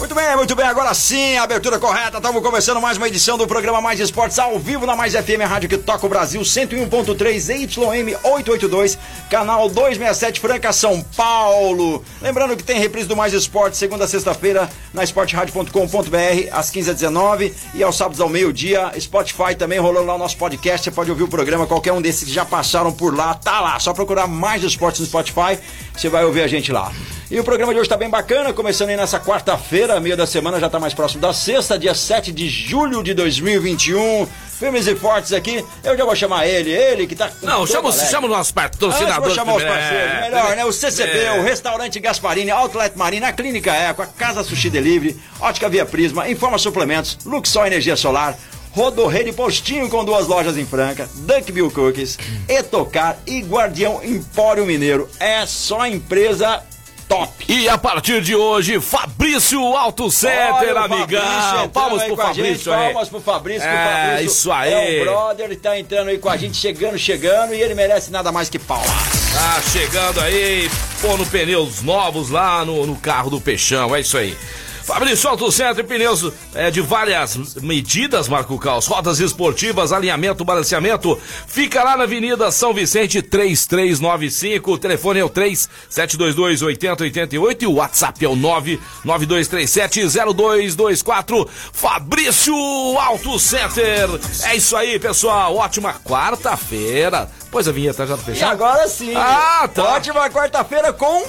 Muito bem, muito bem. Agora sim, abertura correta. Estamos começando mais uma edição do programa Mais Esportes ao vivo na Mais FM, rádio que toca o Brasil, 101.3 YM 882, canal 267 Franca, São Paulo. Lembrando que tem reprise do Mais Esportes segunda a sexta-feira na esporteradio.com.br às 15h19 e aos sábados ao meio-dia. Spotify também rolando lá o nosso podcast. Você pode ouvir o programa, qualquer um desses que já passaram por lá, tá lá. Só procurar Mais Esportes no Spotify, você vai ouvir a gente lá. E o programa de hoje tá bem bacana, começando aí nessa quarta-feira, meio da semana, já tá mais próximo da sexta, dia 7 de julho de 2021. Firmes e fortes aqui, eu já vou chamar ele, ele que tá com Não, chama, chama os nossos Antes, vou patrocinadores. chamar os parceiros, É, melhor, né? O CCB, é. o Restaurante Gasparini, Outlet Marina, a Clínica Eco, a Casa Sushi Delivery, Ótica Via Prisma, Informa Suplementos, Luxol Energia Solar, Rodorreio Postinho com duas lojas em Franca, Dunkville Cookies, Etocar e Guardião Empório Mineiro. É só empresa top. E a partir de hoje, Fabrício Auto Center, Olha amigão. Fabrício Palmas pro Fabrício aí. Palmas pro Fabrício, que o É, Fabrício isso aí. É um brother, ele tá entrando aí com a gente, chegando, chegando, e ele merece nada mais que pau. Tá chegando aí, pondo pneus novos lá no, no carro do Peixão, é isso aí. Fabrício Auto Center, pneus é, de várias medidas, Marco Caos, rodas esportivas, alinhamento, balanceamento. Fica lá na Avenida São Vicente 3395, o telefone é o 3722 8088 e o WhatsApp é o 99237 0224. Fabrício Auto Center. É isso aí, pessoal. Ótima quarta-feira. Pois a vinheta já tá E fechada. agora sim. Ah, tá. Ótima quarta-feira com.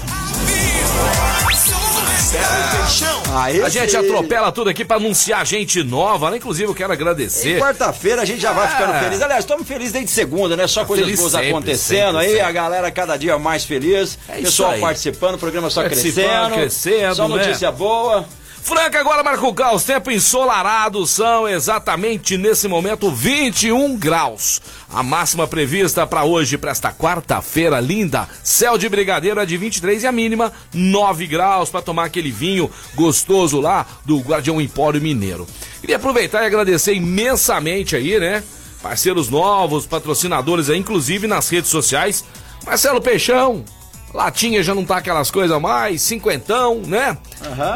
Aí A gente atropela tudo aqui pra anunciar gente nova, né? Inclusive, eu quero agradecer. quarta-feira a gente já vai É. ficando feliz. Aliás, estamos felizes desde segunda, né? Só coisas feliz boas sempre, acontecendo sempre, aí, sempre. a galera cada dia mais feliz. É pessoal participando, o programa só crescendo. crescendo, Só né? notícia boa. Franca, agora, Marco Caos, tempo ensolarado, são exatamente nesse momento 21 graus. A máxima prevista para hoje, para esta quarta-feira linda, céu de brigadeiro é de 23 e a mínima 9 graus para tomar aquele vinho gostoso lá do Guardião Empório Mineiro. Queria aproveitar e agradecer imensamente aí, né? Parceiros novos, patrocinadores aí, inclusive nas redes sociais. Marcelo Peixão, Latinha já não tá aquelas coisas mais, cinquentão, né?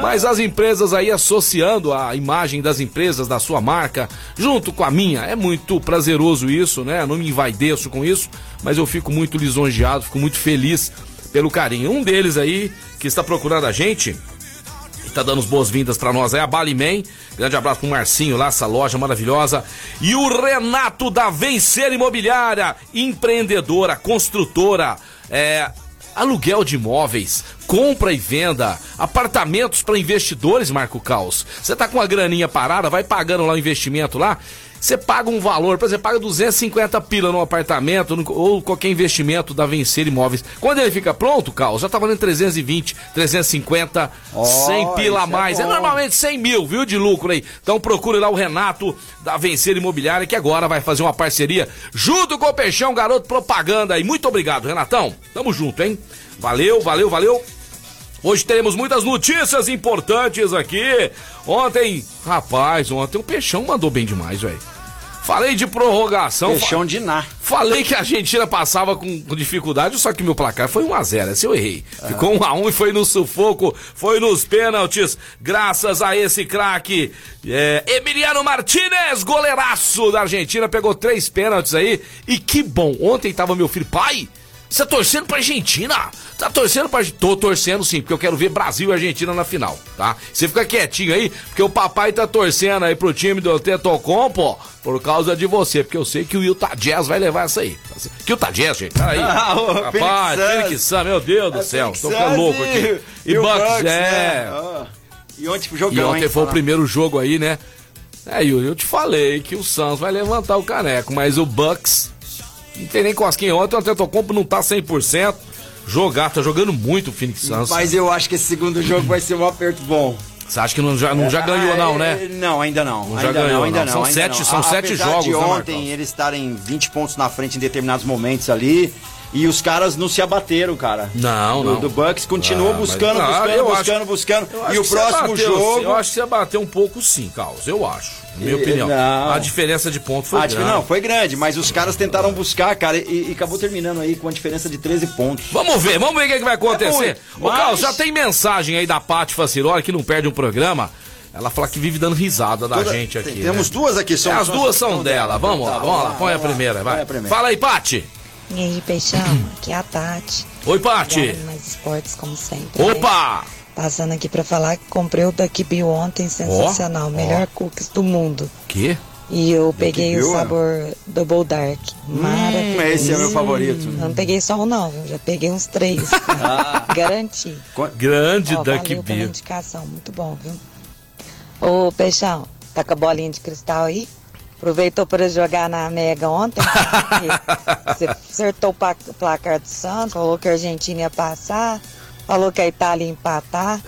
Mas as empresas aí associando a imagem das empresas, da sua marca, junto com a minha. É muito prazeroso isso, né? Não me envaideço com isso, mas eu fico muito lisonjeado, fico muito feliz pelo carinho. Um deles aí, que está procurando a gente, e tá dando as boas-vindas pra nós. É a Baliman. Grande abraço pro Marcinho lá, essa loja maravilhosa. E o Renato da Vencer Imobiliária, empreendedora, construtora, é, aluguel de imóveis, compra e venda, apartamentos para investidores, Marco Caos. Você tá com uma graninha parada, vai pagando lá o investimento lá. Você paga um valor, por exemplo, paga 250 pila num apartamento no- ou qualquer investimento da Vencer Imóveis. Quando ele fica pronto, Carlos, já tá valendo 320, 350, 100 pila a é mais. É, bom. normalmente 100 mil, viu, de lucro aí. Então procure lá o Renato da Vencer Imobiliária, que agora vai fazer uma parceria junto com o Peixão, garoto propaganda aí. Muito obrigado, Renatão. Tamo junto, hein? Valeu, valeu, valeu. Hoje teremos muitas notícias importantes aqui. Ontem, rapaz, ontem o Peixão mandou bem demais, velho. Falei de prorrogação. Peixão de Ná. Falei que a Argentina passava com, dificuldade, só que meu placar foi 1x0. Esse eu errei. Ficou 1x1 e foi no sufoco, foi nos pênaltis. Graças a esse craque, é, Emiliano Martinez, goleiraço da Argentina, pegou três pênaltis aí. E que bom. Ontem tava meu filho, pai. Você tá torcendo pra Argentina? Tá torcendo pra Argentina? Tô torcendo sim, porque eu quero ver Brasil e Argentina na final, tá? Você fica quietinho aí, porque o papai tá torcendo aí pro time do Tetocompo por causa de você, porque eu sei que o Utah Jazz vai levar essa aí. Que Utah Jazz, gente? Peraí. Ah, o Rapaz, Phoenix Sun, meu Deus do É céu. Tô ficando louco aqui. E, o Bucks, né? é. Ah. E ontem foi E jogão, ontem hein? foi o Fala. primeiro jogo aí, né? É, Yuri, eu te falei que o Suns vai levantar o caneco, mas o Bucks não tem nem cosquinha ontem, o Antetokounmpo não tá 100%. Jogar, tá jogando muito o Phoenix Suns. Mas eu acho que esse segundo jogo vai ser um aperto bom. Você acha que não já, não já ganhou, não, né? É, Não, ainda não. Não já ainda ganhou, não, ainda não. São ainda sete- não. são A- sete apesar jogos, de né, ontem Marcos? eles estarem 20 pontos na frente em determinados momentos ali. E os caras não se abateram, cara. Não, do, não. Do Bucks continuou Ah, mas- buscando, Ah, buscando, buscando, acho- buscando. Acho E o próximo bateu, jogo. Eu acho que você bateu um pouco sim, Carlos. Eu acho. Minha opinião. não. A diferença de ponto foi Ah, tipo, grande. não, foi grande, mas os caras tentaram buscar, cara, e, e acabou terminando aí com a diferença de 13 pontos. Vamos ver, vamos ver o que, que vai acontecer. É muito, Ô, mas- Carlos, já tem mensagem aí da Paty Faciroli, que não perde um programa. Ela fala que vive dando risada da Toda- gente aqui. tem- Temos né? duas aqui, são É, as duas são dela. Vamos lá, Tá, vamos lá. Põe a primeira, vai. Põe a primeira. Fala aí, Paty. E aí, Peixão, aqui é a Tati. Oi, Paty. Ligada Mais esportes, como sempre. né? Passando aqui pra falar que comprei o Duck Bill ontem, sensacional. ó. Melhor cookies do mundo. Que? E eu peguei Bill, o é? sabor Double Dark. Maravilhoso. Hum, esse é meu favorito. Eu não peguei só um, não, viu? Já peguei uns três. Garanti. Grande Ó, Duck Bill. indicação, muito bom, viu? Ô, Peixão, tá com a bolinha de cristal aí? Aproveitou para jogar na Mega ontem. Você acertou o placar do Santos, falou que a Argentina ia passar, falou que a Itália ia empatar.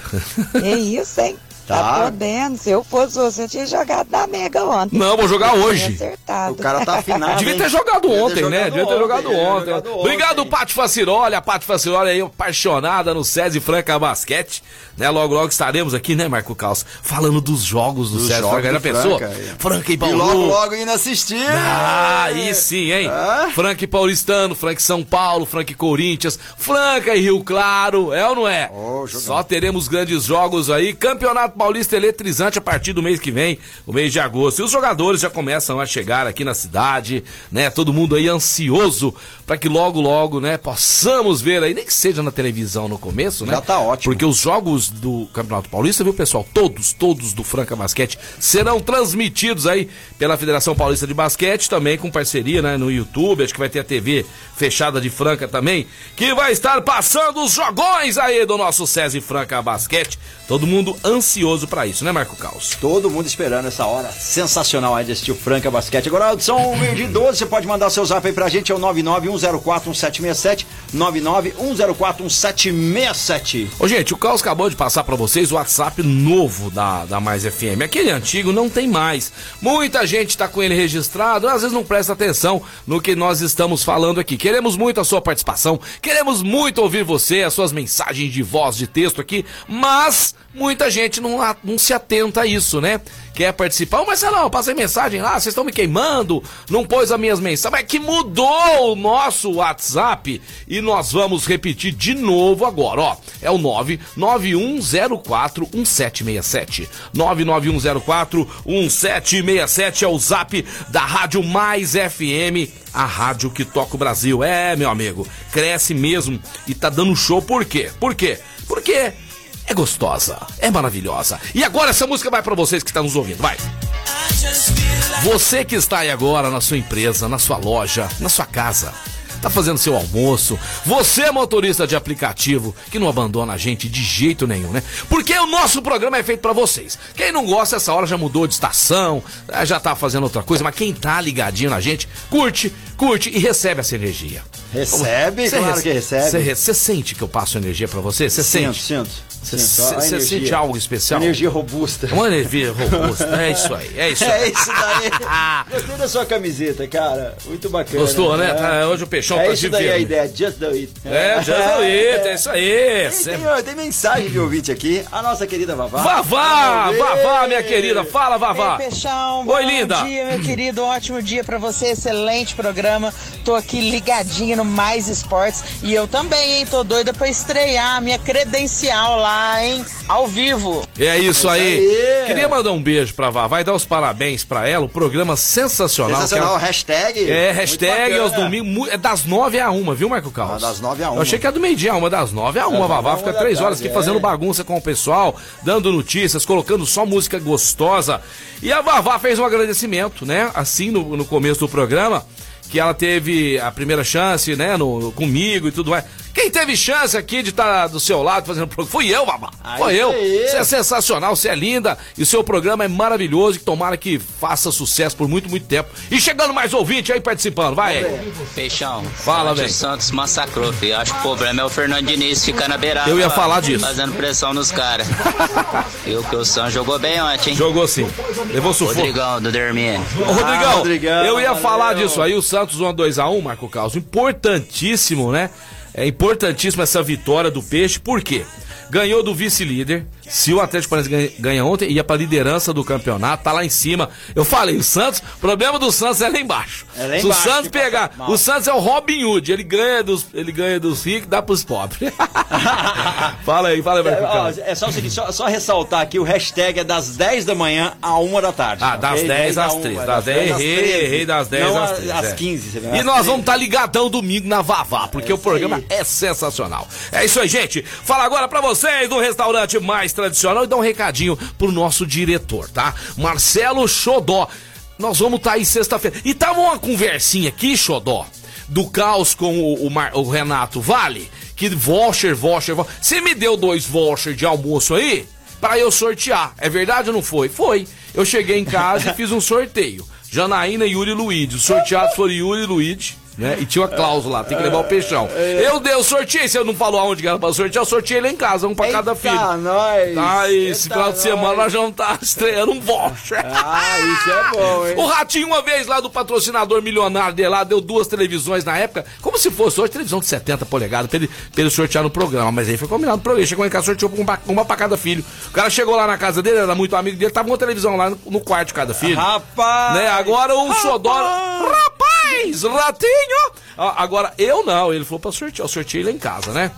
Que isso, hein? Tá, Tá. podendo. Se eu fosse você, eu tinha jogado na Mega ontem. Não, vou jogar hoje. acertado. O cara tá afinado. Devia ter jogado ontem, né? Devia ter jogado ontem. Obrigado. Paty Faciroli. A Paty Faciroli aí, apaixonada no SESI Franca Basquete. Né? Logo, logo estaremos aqui, né, Marco Caos? Falando dos jogos do SESI Franca. Já do pensou? Franca, é. Franca e E Bauru. logo, logo indo assistir. Ah, aí sim, hein? Ah? Frank Paulistano, Frank São Paulo, Frank Corinthians, Franca e Rio Claro, é ou não é? Oh. Só teremos grandes jogos aí. Campeonato Paulista eletrizante a partir do mês que vem, o mês de agosto. E os jogadores já começam a chegar aqui na cidade, né? Todo mundo aí ansioso para que logo, logo, né, possamos ver aí, nem que seja na televisão no começo, né? Já tá ótimo. Porque os jogos do Campeonato Paulista, viu, pessoal? Todos, todos do Franca Basquete serão transmitidos aí pela Federação Paulista de Basquete, também com parceria, né, no YouTube. Acho que vai ter a TV fechada de Franca também, que vai estar passando os jogões aí do nosso SESI Franca Basquete. Todo mundo ansioso pra isso, né, Marco Caos? Todo mundo esperando essa hora sensacional aí de assistir o Franca Basquete. Agora, são meio de 12, você pode mandar seu zap aí pra gente, é o 991041767, 991041767. Ô, gente, o Caos acabou de passar pra vocês o WhatsApp novo da, da Mais FM. Aquele antigo não tem mais. Muita gente tá com ele registrado, às vezes não presta atenção no que nós estamos falando aqui. Queremos muito a sua participação, queremos muito ouvir você, as suas mensagens de voz, de texto aqui, mas muita gente não, não se atenta a isso, né? Quer participar? Ô, Marcelão, eu passei mensagem lá, vocês estão me queimando, não pôs as minhas mensagens. Mas que mudou o nosso WhatsApp e nós vamos repetir de novo agora, ó. É o 991041767. 991041767 é o zap da Rádio Mais FM, a rádio que toca o Brasil. É, meu amigo, cresce mesmo e tá dando show. Por quê? Por quê? Porque é gostosa, é maravilhosa. E agora essa música vai pra vocês que estão nos ouvindo, vai. Você que está aí agora na sua empresa, na sua loja, na sua casa, tá fazendo seu almoço, você é motorista de aplicativo que não abandona a gente de jeito nenhum, né? Porque o nosso programa é feito pra vocês. Quem não gosta essa hora já mudou de estação, eh, já tá fazendo outra coisa, mas quem tá ligadinho na gente, curte, curte e recebe essa energia. Recebe, claro rece- que recebe. Você você sente que eu passo energia pra você? Você Sinto, sente? sinto. Você sinto. Você sente algo especial? Energia robusta. Uma energia robusta. É isso aí, é isso aí. É isso daí. Gostei da sua camiseta, cara. Muito bacana. Gostou, né? Tá, hoje o Peixão é tá isso daí a ideia, just do it. É, já é isso aí. Tem, tem, tem mensagem de ouvinte aqui, a nossa querida Vavá. Vavá. Vavá, minha querida. Fala, Vavá. Ei, Peixão, Oi, bom linda. dia, meu querido. Um ótimo dia pra você, excelente programa. Tô aqui ligadinho no Mais Esportes e eu também, hein? Tô doida pra estrear a minha credencial lá, hein? Ao vivo. É isso aí. aí. Queria mandar um beijo pra Vavá. Vai dar os parabéns pra ela. O programa sensacional. Sensacional, ela- hashtag. É, hashtag aos domingos. É das nove a uma, viu, Marco Carlos? Ah, das nove a Eu uma. achei que era do meio-dia, uma das nove a uma. Das Vavá fica três horas aqui fazendo é. bagunça com o pessoal, dando notícias, colocando só música gostosa. E a Vavá fez um agradecimento, né? Assim, no, no começo do programa. Que ela teve a primeira chance, né, no, comigo e tudo mais. Quem teve chance aqui de estar tá do seu lado fazendo programa fui eu, babá. Foi eu. Você é sensacional, você é linda e o seu programa é maravilhoso e tomara que faça sucesso por muito, muito tempo. E chegando mais ouvinte aí participando, vai. Peixão. Fala, velho. O Santos massacrou, filho. Acho que o problema é o Fernando Diniz ficar na beirada. Eu ia falar disso. Fazendo pressão nos caras. e o que o Santos jogou bem ontem, hein? Jogou sim. Levou sufoco. Rodrigão, do Dermine. Ô, Rodrigão, ah, Rodrigão, eu ia valeu. falar disso aí. O Santos 1 2x1, Marco Carlos. Importantíssimo, né? É importantíssimo essa vitória do Peixe. Por quê? Ganhou do vice-líder se o Atlético Paranaense ganha, ontem, ia pra liderança do campeonato, tá lá em cima. Eu falei, o Santos, o problema do Santos é lá embaixo. É lá embaixo se o Santos pegar, o Santos é o Robin Hood, ele ganha dos, ele ganha dos ricos, dá pros pobres. fala aí, fala aí, é, ó, é só o seguinte, só, só, ressaltar aqui, o hashtag é das 10 da manhã a 1 da tarde. Ah, das okay? 10 às 3. Das 10, errei, errei das 10 às 3. Às 15, você E nós vamos estar tá ligadão domingo na Vavá, porque é o programa aí. é sensacional. É isso aí, gente. Fala agora pra vocês do restaurante mais tradicional e dá um recadinho pro nosso diretor, tá? Marcelo Xodó. Nós vamos estar tá aí sexta-feira. E tava uma conversinha aqui, Xodó, do caos com o, o, Mar, o Renato Vale, que voucher, voucher, voucher. Você me deu dois voucher de almoço aí? para eu sortear. É verdade ou não foi? Foi. Eu cheguei em casa e fiz um sorteio. Janaína e Yuri Luiz. Os sorteados foram Yuri e Luiz né? E tinha uma cláusula lá, tem que levar o peixão. Eu dei, eu sorteei, você não falou aonde que era pra sortear, eu sorteei lá em casa, um pra Eita cada filho. nós! Tá, esse final de semana nós já tá estreando um voucher. Ah, isso é bom, hein? O Ratinho, uma vez lá do patrocinador milionário dele lá, deu duas televisões na época, como se fosse hoje, televisão de 70 polegadas, pra ele, pra ele sortear no programa. Mas aí foi combinado pro ele. Chegou em casa, sorteou uma, uma pra cada filho. O cara chegou lá na casa dele, era muito amigo dele, tava uma televisão lá no, no quarto de cada filho. Rapaz! Né? Agora o Xodó. Rapaz! Ratinho! Agora, eu não, ele falou pra sortear, eu sorteei lá em casa, né?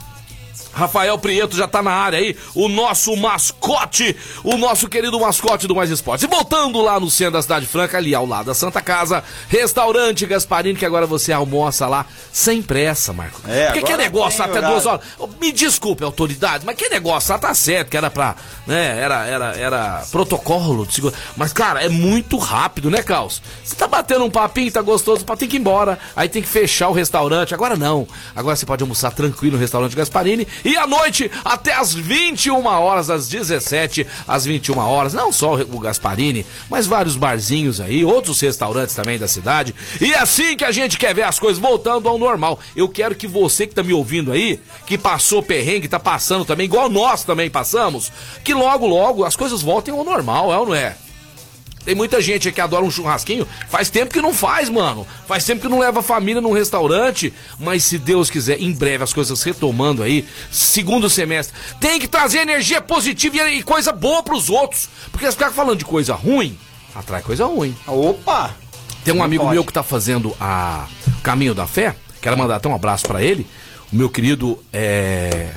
Rafael Prieto já tá na área aí, o nosso mascote, o nosso querido mascote do Mais Esportes. E voltando lá no centro da Cidade Franca, ali ao lado da Santa Casa, restaurante Gasparini, que agora você almoça lá sem pressa, Marco. É, Porque que negócio até duas horas. Me desculpe, autoridade, mas que negócio lá tá certo, que era pra, né, era, era, era protocolo de segurança. Mas, cara, é muito rápido, né, Caos? Você tá batendo um papinho, tá gostoso, tem que ir embora, aí tem que fechar o restaurante. Agora não, agora você pode almoçar tranquilo no restaurante Gasparini e à noite até às 21 horas, às 17 às 21 horas. Não só o Gasparini, mas vários barzinhos aí, outros restaurantes também da cidade. E é assim que a gente quer ver as coisas voltando ao normal. Eu quero que você que tá me ouvindo aí, que passou perrengue, tá passando também, igual nós também passamos, que logo, logo as coisas voltem ao normal, é ou não é? Tem muita gente que adora um churrasquinho. Faz tempo que não faz, mano. Faz tempo que não leva a família num restaurante. Mas se Deus quiser, em breve as coisas retomando aí, segundo semestre, tem que trazer energia positiva e coisa boa pros outros. Porque se ficar falando de coisa ruim, atrai coisa ruim. Opa! Tem um não amigo pode. meu que tá fazendo a Caminho da Fé. Quero mandar até um abraço para ele. O meu querido é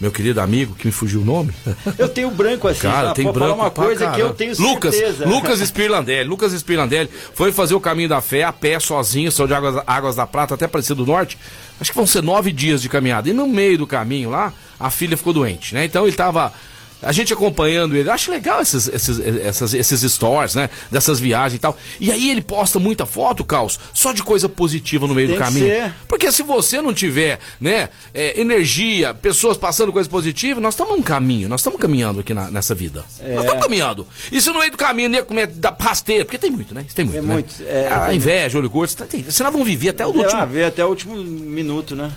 meu querido amigo, que me fugiu o nome. Eu tenho branco assim, cara, tem branco uma coisa que eu tenho Lucas, certeza. Lucas Spirlandelli, Lucas Spirlandelli foi fazer o caminho da fé a pé sozinho, saiu de Águas, Águas da Prata até Aparecido do Norte. Acho que vão ser nove dias de caminhada. E no meio do caminho lá, a filha ficou doente, né? Então ele tava a gente acompanhando ele, acho legal esses, esses, essas, esses stories, né? Dessas viagens e tal. E aí ele posta muita foto, Caos, só de coisa positiva no meio Tem do caminho. Ser. Porque se você não tiver, né, é, energia, pessoas passando coisas positivas, nós estamos num caminho, nós estamos caminhando aqui na, nessa vida. É. Nós estamos caminhando. E se no meio do caminho nem comer da rasteira, porque tem muito, né? Tem muito. Tem né? muito. É, a inveja, olho curto, tem, senão vão viver até o último. até o último minuto, né?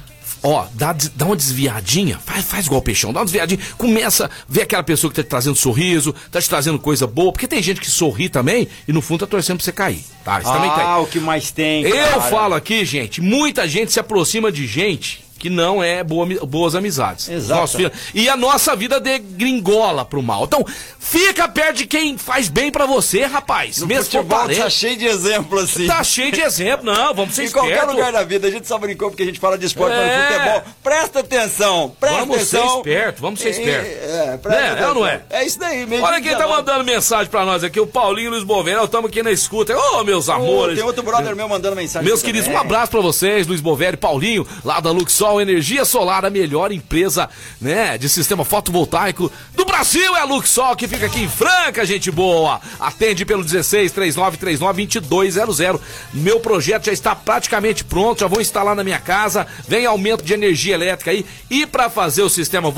Ó, dá, dá uma desviadinha, faz, faz igual o peixão, dá uma desviadinha, começa a ver aquela pessoa que tá te trazendo sorriso, tá te trazendo coisa boa, porque tem gente que sorri também e no fundo tá torcendo pra você cair, tá? Isso ah, também tem. Ah, o que mais tem, Eu cara. falo aqui, gente, muita gente se aproxima de gente que não é boa, boas amizades. Exato. e a nossa vida degringola pro mal. Então, fica perto de quem faz bem para você, rapaz. No Mesmo futebol tá cheio de exemplo assim. Tá cheio de exemplo, não, vamos ser Em qualquer lugar da vida, a gente só brincou porque a gente fala de esporte, é. mas futebol. Presta atenção, presta vamos atenção. Vamos ser esperto, vamos ser esperto. É, presta é, é ou não é? É isso daí mesmo. Olha quem tá mandando mensagem pra nós aqui, o Paulinho Luiz Bovera, estamos aqui na escuta. Ô, oh, meus amores. tem outro brother meu mandando mensagem. Meus queridos, também. um abraço pra vocês, Luiz Bovera e Paulinho, lá da Luxor Luxol Energia Solar, a melhor empresa, né, de sistema fotovoltaico do Brasil é a Luxol, que fica aqui em Franca, gente boa. Atende pelo 16 3939 2200. Meu projeto já está praticamente pronto, já vou instalar na minha casa. Vem aumento de energia elétrica aí. E para fazer o sistema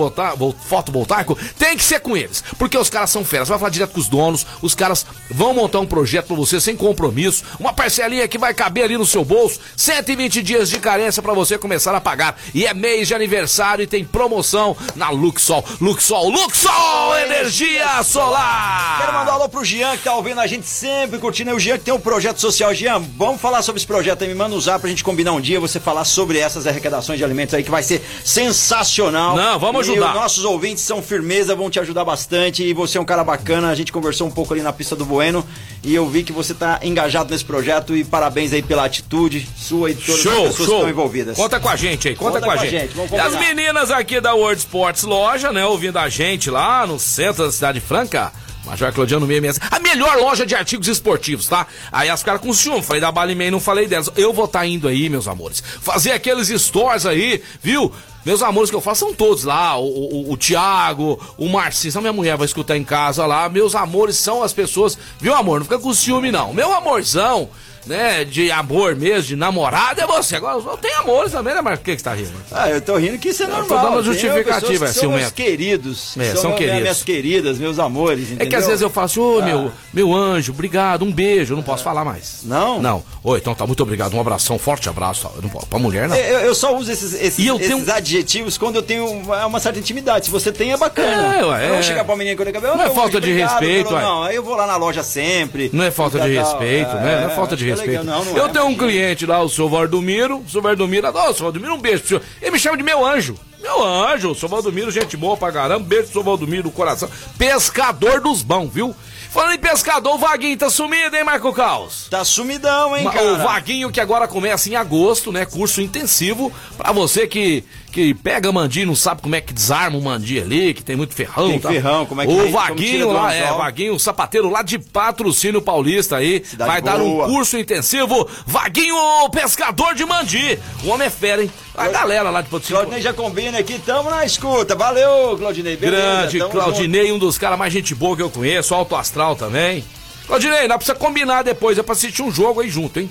fotovoltaico, tem que ser com eles, porque os caras são feras. Vai falar direto com os donos, os caras vão montar um projeto para você sem compromisso, uma parcelinha que vai caber ali no seu bolso, 120 dias de carência para você começar a pagar. E é mês de aniversário e tem promoção na Luxol. Luxol, Luxol Energia Solar. Quero mandar um alô pro Jean que tá ouvindo a gente sempre curtindo. É o Jean que tem um projeto social. Jean, vamos falar sobre esse projeto aí. Me manda usar pra gente combinar um dia você falar sobre essas arrecadações de alimentos aí que vai ser sensacional. Não, vamos ajudar. E os nossos ouvintes são firmeza, vão te ajudar bastante. E você é um cara bacana. A gente conversou um pouco ali na pista do Bueno e eu vi que você tá engajado nesse projeto e parabéns aí pela atitude sua e todas show, as pessoas show. que estão envolvidas. Conta com a gente aí, conta, conta com a gente. gente. E as meninas aqui da World Sports Loja, né, ouvindo a gente lá no centro da cidade franca. Major Claudiano 666. A melhor loja de artigos esportivos, tá? Aí as caras com ciúme. Falei da Balimei, não falei delas. Eu vou estar tá indo aí, meus amores. Fazer aqueles stores aí, viu? Meus amores que eu faço são todos lá. O, o, o Thiago, o Marcinho. A minha mulher vai escutar em casa lá. Meus amores são as pessoas. Viu, amor? Não fica com ciúme, não. Meu amorzão né, de amor mesmo, de namorada, é você. Agora eu tenho amores também, né, Marcos? Por que, que você tá rindo? Ah, eu tô rindo que isso é normal. Eu tô dando uma justificativa, é ciumento. Meus queridos. É, são, são queridos. Minhas queridas, meus amores, entendeu? É que às vezes eu faço, ô, oh, ah. meu, meu anjo, obrigado, um beijo, eu não posso falar mais. Não? Não. Oi, então tá, muito obrigado, um abração, um forte abraço. Eu não posso, pra mulher, não. Eu, eu só uso esses, esses, esses tenho... adjetivos quando eu tenho uma, uma, certa intimidade. Se você tem, é bacana. É, ué, eu vou chegar pra menina eu cabelo. Não é falta de respeito, pelo, Não, aí eu vou lá na loja sempre. Não é falta de respeito, né? Não é falta de respeito. Eu tenho um cliente lá, o seu Valdomiro. O seu Valdomiro, adoro, seu Valdomiro, um beijo pro senhor. Ele me chama de meu anjo. Meu anjo, o seu Valdomiro, gente boa pra caramba. Beijo pro seu Valdomiro do coração. Pescador dos bons, viu? Falando em pescador, o Vaguinho tá sumido, hein, Marco Caos? Tá sumidão, hein, cara? O Vaguinho que agora começa em agosto, né? Curso intensivo pra você que, que pega mandi não sabe como é que desarma o mandi ali, que tem muito ferrão. Tem tá? ferrão, como é que O é, Vaguinho lá, é, Vaguinho, o sapateiro lá de patrocínio paulista aí, Cidade vai boa. dar um curso intensivo. Vaguinho, pescador de mandi. O homem é fera, hein? A galera lá de patrocínio. Claudinei já combina aqui, tamo na escuta. Valeu, Claudinei. Beleza, Grande Claudinei, junto. um dos caras mais gente boa que eu conheço, alto astral também. Claudinei, pra você combinar depois, é pra assistir um jogo aí junto, hein?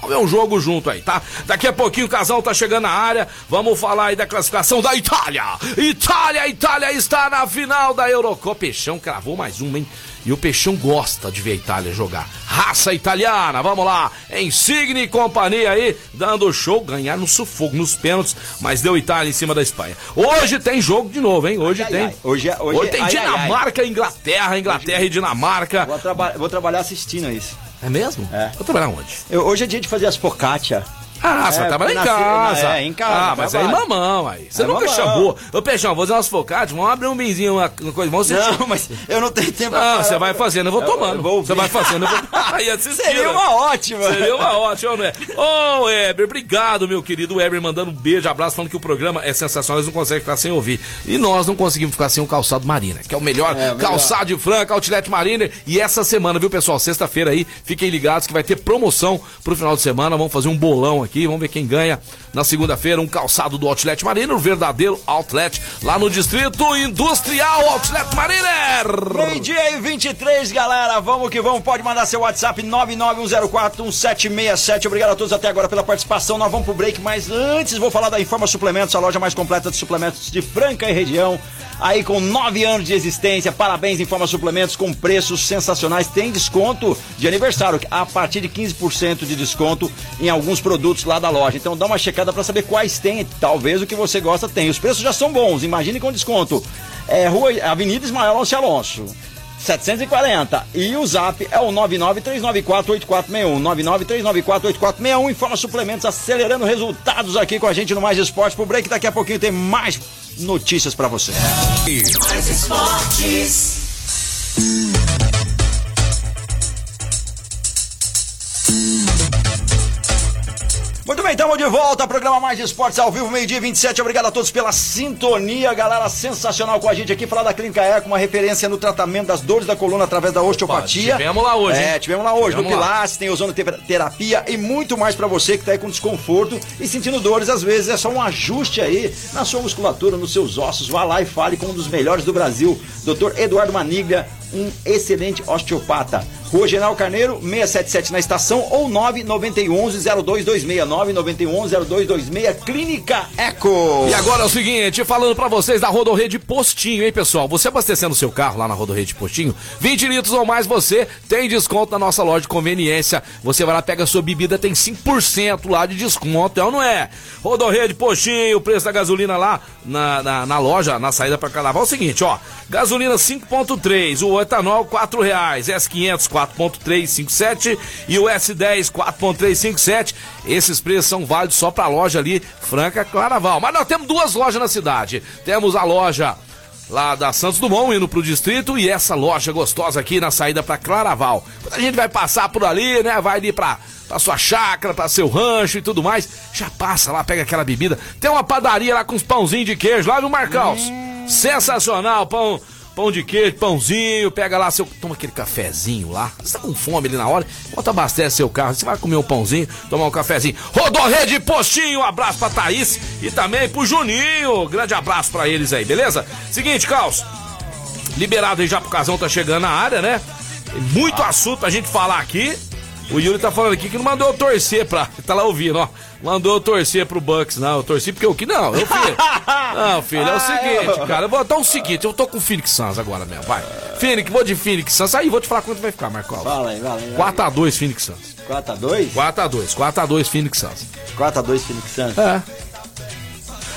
Vamos ver um jogo junto aí, tá? Daqui a pouquinho o casal tá chegando na área. Vamos falar aí da classificação da Itália. Itália, Itália está na final da Eurocopa. Peixão cravou mais uma, hein? E o Peixão gosta de ver a Itália jogar. Raça italiana, vamos lá. Insigne e companhia aí, dando show, ganhar no sufoco, nos pênaltis, mas deu Itália em cima da Espanha. Hoje tem jogo de novo, hein? Hoje ai, tem. Ai, Hoje, é, hoje, hoje tem ai, Dinamarca Inglaterra, Inglaterra hoje, e Dinamarca. Vou, traba vou trabalhar assistindo isso. É mesmo? É. Vou trabalhar onde? Eu, hoje é dia de fazer as focaccia. Ah, você é, trabalha em casa. É, em casa. Ah, mas aí mamão, aí. Você é nunca mamão. chamou. Ô, Peixão, vou fazer umas focadas, vamos abrir um benzinho, uma coisa. Vamos não, mas eu não tenho tempo Não, você vai fazendo, eu vou tomando. Você vai fazendo, eu vou. Aí assistindo. Seria uma ótima. Seria uma ótima, né? Ô, oh, Weber, obrigado, meu querido Weber, mandando um beijo, abraço, falando que o programa é sensacional, eles não conseguem ficar sem ouvir. E nós não conseguimos ficar sem o calçado Marina, que é o melhor é, calçado de Franca, Outlet Marina. E essa semana, viu, pessoal? Sexta-feira aí, fiquem ligados que vai ter promoção pro final de semana. Vamos fazer um bolão aqui, vamos ver quem ganha na segunda-feira um calçado do Outlet Mariner, o verdadeiro outlet lá no Distrito Industrial Outlet Mariner. Meio dia e 23, galera. Vamos que vamos. Pode mandar seu WhatsApp 991041767. Obrigado a todos até agora pela participação. Nós vamos pro break, mas antes vou falar da Informa Suplementos, a loja mais completa de suplementos de Franca e região. Aí com nove anos de existência, parabéns Informa Suplementos com preços sensacionais. Tem desconto de aniversário, a partir de 15% de desconto em alguns produtos lá da loja. Então dá uma checada para saber quais tem. Talvez o que você gosta tem. Os preços já são bons, imagine com desconto. É Rua Avenida Ismael Alonso Alonso. 740. E o zap é o 993948461. 993948461. Informa suplementos acelerando resultados aqui com a gente no Mais Esporte pro break. Daqui a pouquinho tem mais notícias para você. Mais esportes. Estamos de volta. Programa Mais Esportes ao vivo, meio-dia 27. Obrigado a todos pela sintonia, galera. Sensacional com a gente aqui. Falar da Clínica Eco, uma referência no tratamento das dores da coluna através da osteopatia. Opa, tivemos lá hoje. É, tivemos lá hoje. Tivemos no. Pilates, tem ozonoterapia e muito mais para você que tá aí com desconforto e sentindo dores. Às vezes é só um ajuste aí na sua musculatura, nos seus ossos. Vá lá e fale com um dos melhores do Brasil, Dr. Eduardo Maniglia, um excelente osteopata. Rua General Carneiro, 677 na estação ou 991-0226. 991-0226, Clínica Eco. E agora é o seguinte, falando pra vocês da Rodorrede Postinho, hein, pessoal? Você abastecendo seu carro lá na Rodorrede Postinho, 20 litros ou mais você tem desconto na nossa loja de conveniência. Você vai lá, pega sua bebida, tem 5% lá de desconto, é ou não é? Rodorrede Postinho, o preço da gasolina lá na, na, na loja, na saída pra carnaval, é o seguinte, ó. Gasolina 5.3, o etanol 4 reais, S500 4.357 e o S10 4.357. Esses preços são válidos só pra loja ali, Franca Claraval. Mas nós temos duas lojas na cidade. Temos a loja lá da Santos Dumont indo pro distrito e essa loja gostosa aqui na saída pra Claraval. Quando a gente vai passar por ali, né, vai ali pra, pra sua chácara, pra seu rancho e tudo mais, já passa lá, pega aquela bebida. Tem uma padaria lá com uns pãozinhos de queijo lá, viu, Marcãos? Sensacional, pão pão de queijo, pãozinho, pega lá seu. Toma aquele cafezinho lá. Você tá com fome ali na hora? Enquanto abastece seu carro, você vai comer um pãozinho, tomar um cafezinho. Rodorrede Postinho, um abraço pra Thaís e também pro Juninho. Grande abraço pra eles aí, beleza? Seguinte, Caos. Liberado aí já pro casão, tá chegando na área, né? Muito assunto pra gente falar aqui. O Yuri tá falando aqui que não mandou eu torcer pra. Tá lá ouvindo, ó. Mandou eu torcer pro Bucks. Não, eu torci porque eu que. Não, eu filho. Não, filho, é o seguinte, cara. Eu vou dar o seguinte, eu tô com o Phoenix Suns agora mesmo, vai. Phoenix, vou de Phoenix Suns. Aí, vou te falar quanto vai ficar, aí, fala aí. fala aí. 4x2 Phoenix Suns. 4x2? 4x2, 4x2 Phoenix Suns. 4x2 Phoenix Suns. É.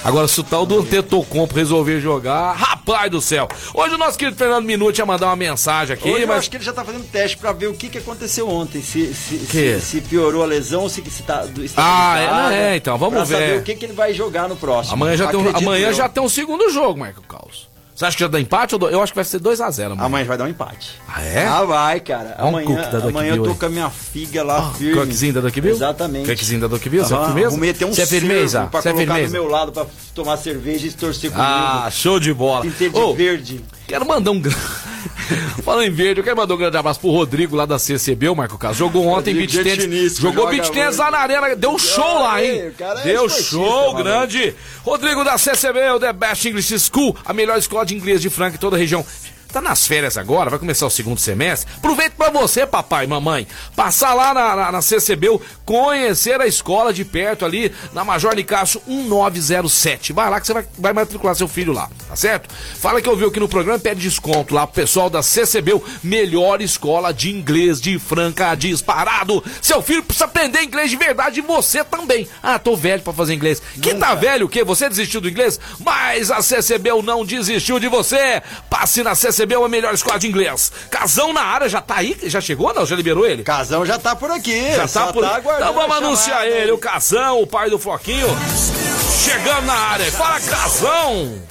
Agora, se o tal do Tetocompo resolver jogar, rapaz do céu. Hoje o nosso querido Fernando Minuti ia mandar uma mensagem aqui, Hoje eu mas. acho que ele já tá fazendo teste pra ver o que, que aconteceu ontem. Se, se, se, se piorou a lesão, se, se tá do Ah, é, é, então, vamos pra ver. saber o que, que ele vai jogar no próximo. Amanhã já, tem um, amanhã eu. já tem um segundo jogo, Marco Caos. Você acha que já dá empate? ou Eu acho que vai ser 2x0 amanhã. Amanhã vai dar um empate. Ah, é? Ah, vai, cara. Um amanhã cookie da amanhã eu tô com a minha figa lá Ah, firme. coquezinho da Duck Bill? Exatamente. Coquezinho da Duck Bill, você é Aham, firmeza? Arrumei até um Você é firmeza? pra Você é colocar firmeza? do meu lado pra tomar cerveja e torcer comigo. Ah, show de bola. Pintei de Ô, verde. Quero mandar um grande. Falando em verde, eu quero mandar um grande abraço pro Rodrigo lá da CCB, o Marco Caso. Jogou ontem beat tênis. Gentiníssimo, Jogou beat muito. lá na arena. Deu show lá, hein? é Deu show grande. Rodrigo da CCB, o The Best English School, a melhor escola de inglês de Franca em toda a região. Tá nas férias agora, vai começar o segundo semestre. Aproveita pra você, papai e mamãe. Passar lá na, na, na CCB, conhecer a escola de perto ali, na Major Nicasso 1907. Vai lá que você vai, vai matricular seu filho lá, tá certo? Fala que ouviu aqui no programa e pede desconto lá pro pessoal da CCB, melhor escola de inglês de Franca disparado. Seu filho precisa aprender inglês de verdade e você também. Ah, tô velho pra fazer inglês. Que tá velho o quê? Você desistiu do inglês? Mas a CCB não desistiu de você. Passe na CCB, a melhor escola de inglês. Casão na área, já tá aí? Já chegou não? Já liberou ele? Casão já tá por aqui. Já tá por... aguardando Então vamos anunciar ele, aí. o Casão, o pai do Floquinho. Chegando na área. Fala, Casão!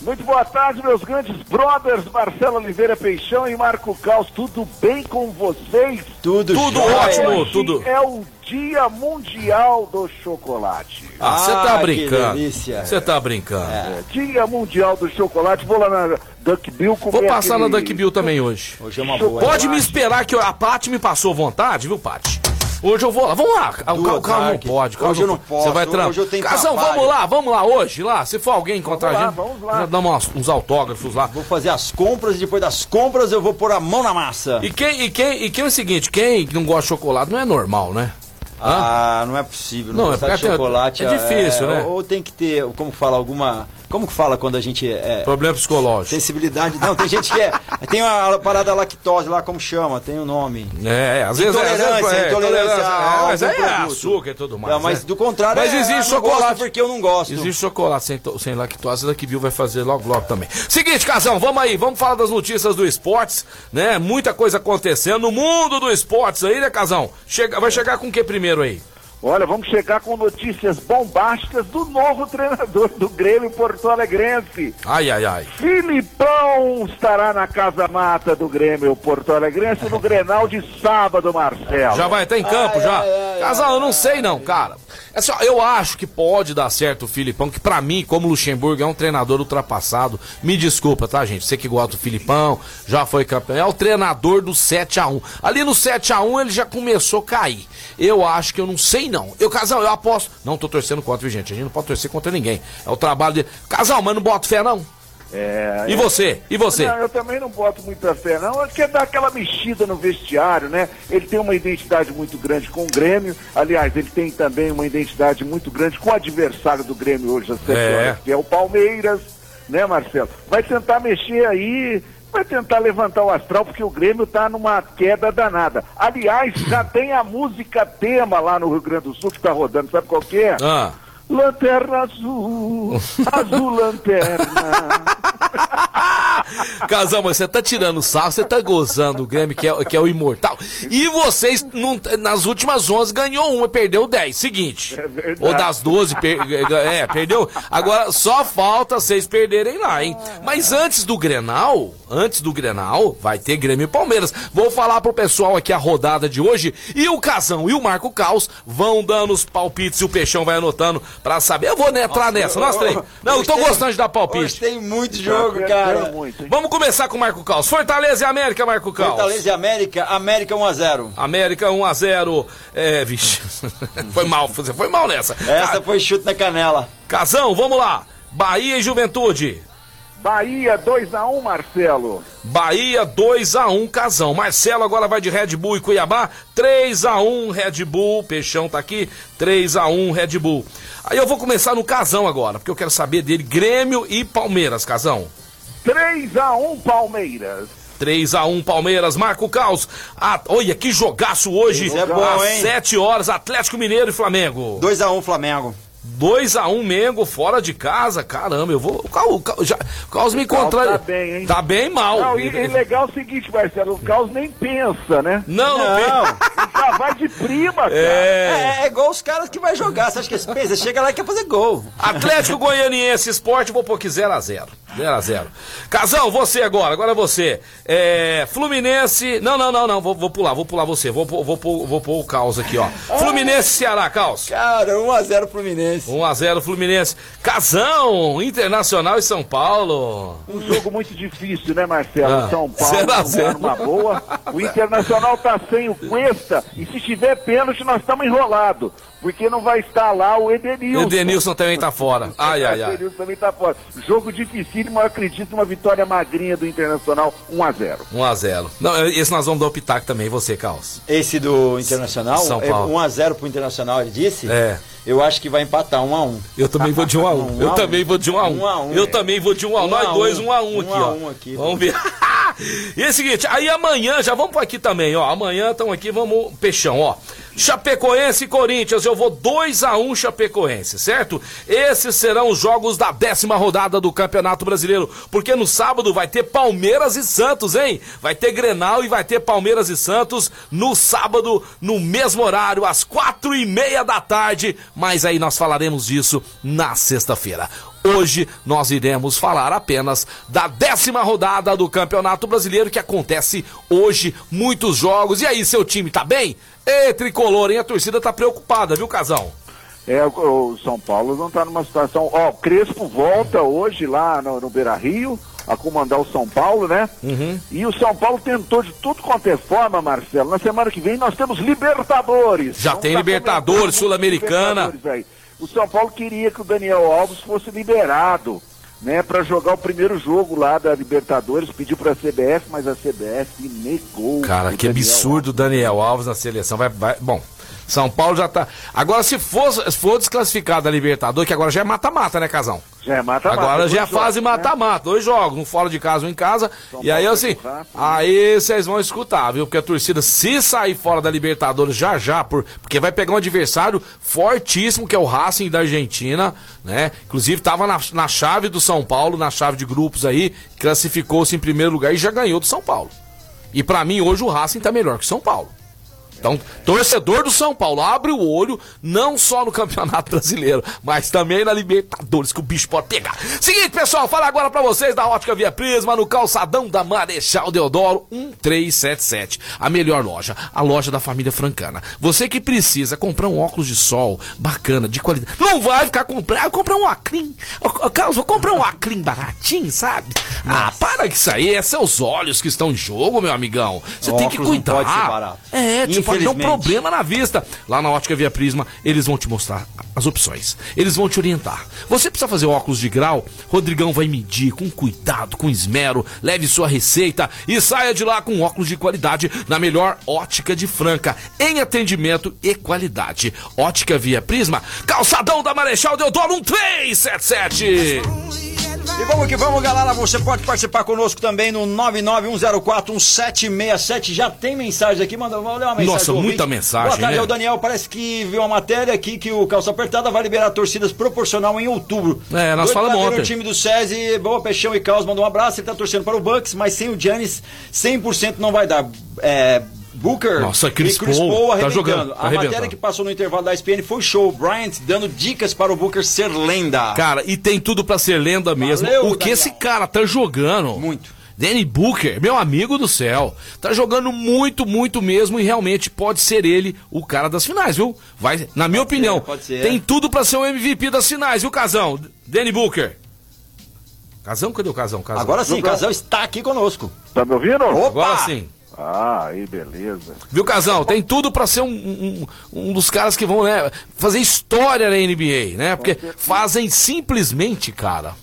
Muito boa tarde, meus grandes brothers, Marcelo Oliveira Peixão e Marco Caos. Tudo bem com vocês? Tudo, Tudo ótimo. Hoje tudo. é o Dia Mundial do Chocolate. Ah, você Ah, tá brincando. Você tá brincando. É, Dia Mundial do Chocolate. Vou lá na Duck Bill comer Vou passar aquele- na Duck Bill também hoje. Hoje é uma boa. Pode me esperar que a Paty me passou vontade, viu, Paty? Hoje eu vou lá. Vamos lá. O Duas, Cal não pode. Cal Hoje eu não posso, Você vai trampar. hoje eu tenho Casão, vamos lá, vamos lá hoje, lá. Se for alguém encontrar Vamos a lá, gente, vamos lá. dá umas- uns autógrafos lá. Vou fazer as compras e depois das compras eu vou pôr a mão na massa. E quem, e quem, e quem é o seguinte, quem não gosta de chocolate não é normal, né? Hã? Ah, não é possível. Não, Não, é de porque é- chocolate. é difícil, é, né? Ou, tem que ter, como fala, alguma. Como que fala quando a gente é. Problema psicológico. Sensibilidade. Não, tem gente que é. Tem uma parada lactose lá, como chama? Tem o um nome. É, às vezes às vezes- Intolerância, é, intolerância é, mas é açúcar e tudo mais. Não, mas né? do contrário, Mas é, existe gosto chocolate. porque eu não gosto. Existe chocolate sem, sem lactose, daqui viu vai fazer logo logo também. Seguinte, Casão, vamos aí, vamos falar das notícias do esportes, né? Muita coisa acontecendo no mundo do esportes aí, né, Casão? Chega, vai chegar com o que primeiro aí? Olha, vamos chegar com notícias bombásticas do novo treinador do Grêmio Porto Alegrense. Ai, ai, ai. Filipão estará na casa mata do Grêmio Porto Alegrense no Grenal de sábado, Marcelo. Já vai estar em campo Ai, já? ai, Casão, eu não sei não, cara. Assim, ó, eu acho que pode dar certo o Filipão, que para mim, como Luxemburgo é um treinador ultrapassado, me desculpa, tá, gente? Você que gosta do Filipão, já foi campeão, é o treinador do 7 a 1 Ali no 7 a 1 ele já começou a cair. Eu acho que eu não sei não. Eu, Casal, eu aposto. Não tô torcendo contra, viu, gente? A gente não pode torcer contra ninguém. É o trabalho de. Casal, mas não bota fé, não. É, e você? E você? Não, eu também não boto muita fé, não. Ele quer dar aquela mexida no vestiário, né? Ele tem uma identidade muito grande com o Grêmio. Aliás, ele tem também uma identidade muito grande com o adversário do Grêmio hoje, às 7 é. horas, que é o Palmeiras, né, Marcelo? Vai tentar mexer aí, vai tentar levantar o astral, porque o Grêmio está numa queda danada. Aliás, já tem a música tema lá no Rio Grande do Sul que está rodando, sabe qual que é? Ah. Lanterna azul, azul lanterna. Casal, mas você tá tirando sarro, você tá gozando o Grêmio, que é, que é o imortal. E vocês, não, nas últimas 11, ganhou uma e perdeu 10. Seguinte. É ou das 12, per, é, perdeu. Agora, só falta vocês perderem lá, hein? Mas antes do Grenal, antes do Grenal, vai ter Grêmio e Palmeiras. Vou falar pro pessoal aqui a rodada de hoje. E o Casão e o Marco Caos vão dando os palpites e o Peixão vai anotando pra saber. Eu vou entrar nessa, nós três. Não, eu tô gostando de dar palpite. Hoje tem muito jogo, cara. Vamos começar com o Marco Caos. Fortaleza e América, Marco Caos. Fortaleza e América, América 1x0. América 1x0. É, vixe. foi mal, você foi mal nessa. Essa foi chute na canela. Casão, vamos lá. Bahia e Juventude. Bahia 2x1, Marcelo. Bahia 2x1, Casão. Marcelo agora vai de Red Bull e Cuiabá. 3x1, Red Bull. Peixão tá aqui. 3x1, Red Bull. Aí eu vou começar no Casão agora, porque eu quero saber dele. Grêmio e Palmeiras, Casão. 3x1, Palmeiras. 3x1 Palmeiras, Marco Caos. Ah, olha que jogaço hoje. É bom, às hein? 7 horas, Atlético Mineiro e Flamengo. 2x1 Flamengo. 2x1 um Mengo fora de casa, caramba, eu vou. O Carlos me encontra. Tá bem, hein? Tá bem mal. Não, e, e legal é o seguinte, Marcelo, o Carlos nem pensa, né? Não, não, não pensa. já vai de prima, cara. É... é, é igual os caras que vai jogar. Você acha que eles pensam? Chega lá e quer fazer gol. Atlético Goianiense Esporte, vou pôr aqui 0x0. 0x0. Casão, você agora, agora você. É, Fluminense. Não, não, não, não. Vou, vou pular, vou pular você. Vou, vou, vou, vou pôr o caos aqui, ó. Fluminense Ceará, caos. Cara, 1x0 Fluminense. 1x0 Fluminense. Casão, Internacional e São Paulo. Um jogo muito difícil, né, Marcelo? Ah, São Paulo 0 a 0. uma boa. O Internacional tá sem o Cuesta e se tiver pênalti nós estamos enrolados porque não vai estar lá o Edenilson. Edenilson também está fora. Ai, ai, ai. Edenilson também está fora. Jogo dificílimo, eu acredito uma vitória magrinha do Internacional, 1 a 0 1 a 0 Não, esse nós vamos dar o pitaco também, você, Carlos. Esse do Internacional? São Paulo. É 1 a 0 pro Internacional, ele disse? É. Eu acho que vai empatar 1 a 1 Eu também vou de 1 a 1 um Eu também vou de 1 a 1 um. um eu é. também vou de 1 a 1 Nós dois 1 a 1 aqui, ó. Aqui, vamos ver. e é o seguinte, aí amanhã, já vamos por aqui também, ó. Amanhã estão aqui, vamos, peixão, ó. Chapecoense e Corinthians, eu vou 2 a 1 Chapecoense, certo? Esses serão os jogos da décima rodada do Campeonato Brasileiro, porque no sábado vai ter Palmeiras e Santos, hein? Vai ter Grenal e vai ter Palmeiras e Santos no sábado, no mesmo horário, às quatro e meia da tarde, mas aí nós falaremos disso na sexta-feira. Hoje nós iremos falar apenas da décima rodada do Campeonato Brasileiro que acontece hoje, muitos jogos. E aí, seu time tá bem? Ê, tricolor, hein? A torcida tá preocupada, viu, Casal? É, o São Paulo não tá numa situação. Ó, Crespo volta hoje lá no, no Beira Rio a comandar o São Paulo, né? Uhum. E o São Paulo tentou de tudo quanto é forma, Marcelo. Na semana que vem nós temos Libertadores. Já tem Libertadores, Sul-Americana. O São Paulo queria que o Daniel Alves fosse liberado né, para jogar o primeiro jogo lá da Libertadores, pediu para a CBF, mas a CBF negou. Cara, que Daniel absurdo Daniel Alves na seleção. Vai, vai, bom, São Paulo já tá. Agora, se for, se for desclassificado da Libertadores, que agora já é mata-mata, né, Casão? Já é mata-mata. Agora já é fase né? mata-mata, dois jogos, um fora de casa, um em casa. São e aí, assim, aí vocês vão escutar, viu? Porque a torcida, se sair fora da Libertadores já já, por, porque vai pegar um adversário fortíssimo, que é o Racing da Argentina, né? Inclusive, tava na, na chave do São Paulo, na chave de grupos aí, classificou-se em primeiro lugar e já ganhou do São Paulo. E para mim, hoje o Racing tá melhor que o São Paulo. Então, torcedor do São Paulo, abre o olho, não só no Campeonato Brasileiro, mas também na Libertadores, que o bicho pode pegar. Seguinte, pessoal, fala agora para vocês da Ótica Via Prisma, no calçadão da Marechal Deodoro 1377. A melhor loja, a loja da família francana. Você que precisa comprar um óculos de sol bacana, de qualidade, não vai ficar comprando, ah, comprar um óculos, vou comprar um óculos baratinho, sabe? Ah, para que isso aí, é seus olhos que estão em jogo, meu amigão. Você tem que cuidar. Não pode ser barato. É, tipo, pode ter um problema na vista. Lá na Ótica Via Prisma, eles vão te mostrar as opções. Eles vão te orientar. Você precisa fazer óculos de grau? Rodrigão vai medir com cuidado, com esmero. Leve sua receita e saia de lá com óculos de qualidade na melhor ótica de Franca, em atendimento e qualidade. Ótica Via Prisma, calçadão da Marechal Deodoro 1377. E vamos que vamos, galera. Você pode participar conosco também no 991041767. Já tem mensagem aqui, manda, uma mensagem. Nossa, muita mensagem. Boa tarde, né? o Daniel. Parece que viu uma matéria aqui que o Calça Apertada vai liberar torcidas proporcional em outubro. É, nós falamos ontem. O time do SESI, Boa Peixão e Caos mandou um abraço. Ele tá torcendo para o Bucks, mas sem o Giannis, 100% não vai dar. É, Booker Nossa, Chris, e Chris Paul, Paul tá jogando, tá a matéria que passou no intervalo da ESPN foi show. Bryant dando dicas para o Booker ser lenda. Cara, e tem tudo para ser lenda mesmo. Valeu, o que Daniel. esse cara tá jogando? Muito. Danny Booker, meu amigo do céu, tá jogando muito, muito mesmo e realmente pode ser ele o cara das finais, viu? Vai, na minha pode opinião, ser, tem tudo para ser o MVP das finais, viu, Casão? Danny Booker. Casão, cadê o Casão? Casão? Agora sim, Casão está aqui conosco. Tá me ouvindo? Opa! Agora sim. Ah, aí beleza. Viu, Casal? Tem tudo para ser um, um, um, dos caras que vão né, fazer história na NBA, né? Porque fazem simplesmente, cara.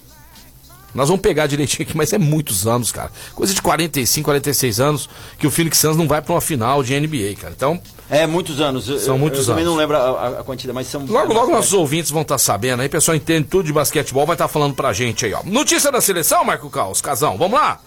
Nós vamos pegar direitinho aqui, mas é muitos anos, cara. Coisa de 45, 46 anos que o Phoenix Suns não vai para uma final de NBA, cara. Então. É, muitos anos. São muitos eu, eu também não lembro a, a, quantidade, mas são. Logo, logo nossos ouvintes vão estar tá sabendo aí, pessoal entende tudo de basquetebol, vai estar tá falando pra gente aí, ó. Notícia da seleção, Marco Caos, Casão, vamos lá?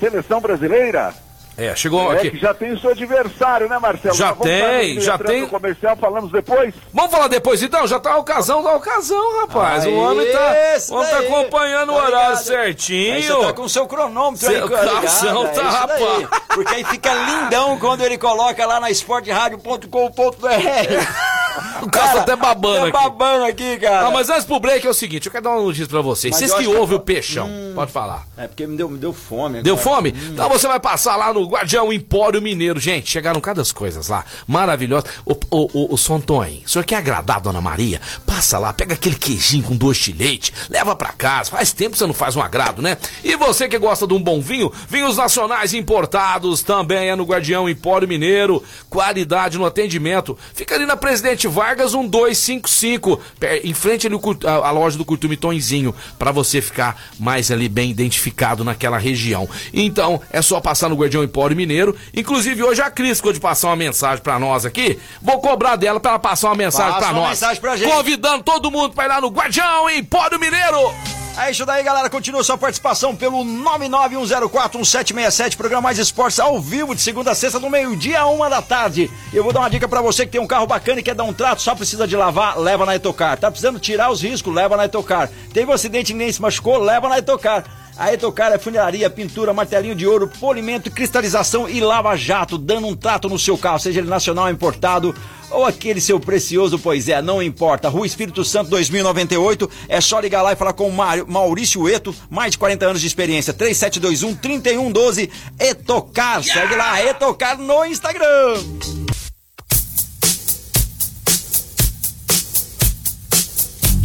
Seleção brasileira? É, chegou é aqui. Já tem o seu adversário, né, Marcelo? Já tem, já tem. comercial, falamos depois? Vamos falar depois então? Já tá a ocasião da ocasião, rapaz. Aê, o homem tá, o homem tá acompanhando tá o horário certinho. Aí você tá com o seu cronômetro seu aí, calção tá, é rapaz. Porque aí fica lindão quando ele coloca lá na esporteradio.com.br. O cara tá até babando tá babando aqui, cara. Mas antes pro break é o seguinte, eu quero dar uma notícia pra vocês. Vocês que ouvem o peixão, hum, pode falar. É porque me deu, me deu fome. Agora. Deu fome? Hum. Então você vai passar lá no Guardião Empório Mineiro. Gente, chegaram cada coisas lá, maravilhosas. O, o, o, o Sonton, o senhor quer agradar a Dona Maria? Passa lá, pega aquele queijinho com doce de leite, leva pra casa. Faz tempo que você não faz um agrado, né? E você que gosta de um bom vinho, vinhos nacionais importados também é no Guardião Empório Mineiro. Qualidade no atendimento. Fica ali na Presidente Vargas, um 255, em frente ali a, a loja do Curtume Tonzinho, para você ficar mais ali bem identificado naquela região. Então, é só passar no Guardião Empório Mineiro. Inclusive, hoje a Cris ficou de passar uma mensagem para nós aqui. Vou cobrar dela para ela passar uma mensagem para nós. Mensagem pra gente. Convidando todo mundo para ir lá no Guardião Empório Mineiro. É isso daí, galera. Continua sua participação pelo 991041767, programa Mais Esportes ao vivo de segunda a sexta, no meio-dia, uma da tarde. Eu vou dar uma dica para você que tem um carro bacana e quer dar um trato, só precisa de lavar, leva na Etocar. Tá precisando tirar os riscos, leva na Etocar. Teve um acidente e ninguém se machucou, leva na Etocar. A Etocar é funilaria, pintura, martelinho de ouro, polimento, cristalização e lava-jato, dando um trato no seu carro, seja ele nacional importado ou aquele seu precioso, pois é, não importa. Rua Espírito Santo 2098, é só ligar lá e falar com o Maurício Eto, mais de 40 anos de experiência. 3721 3112 Etocar. Segue lá, Etocar no Instagram.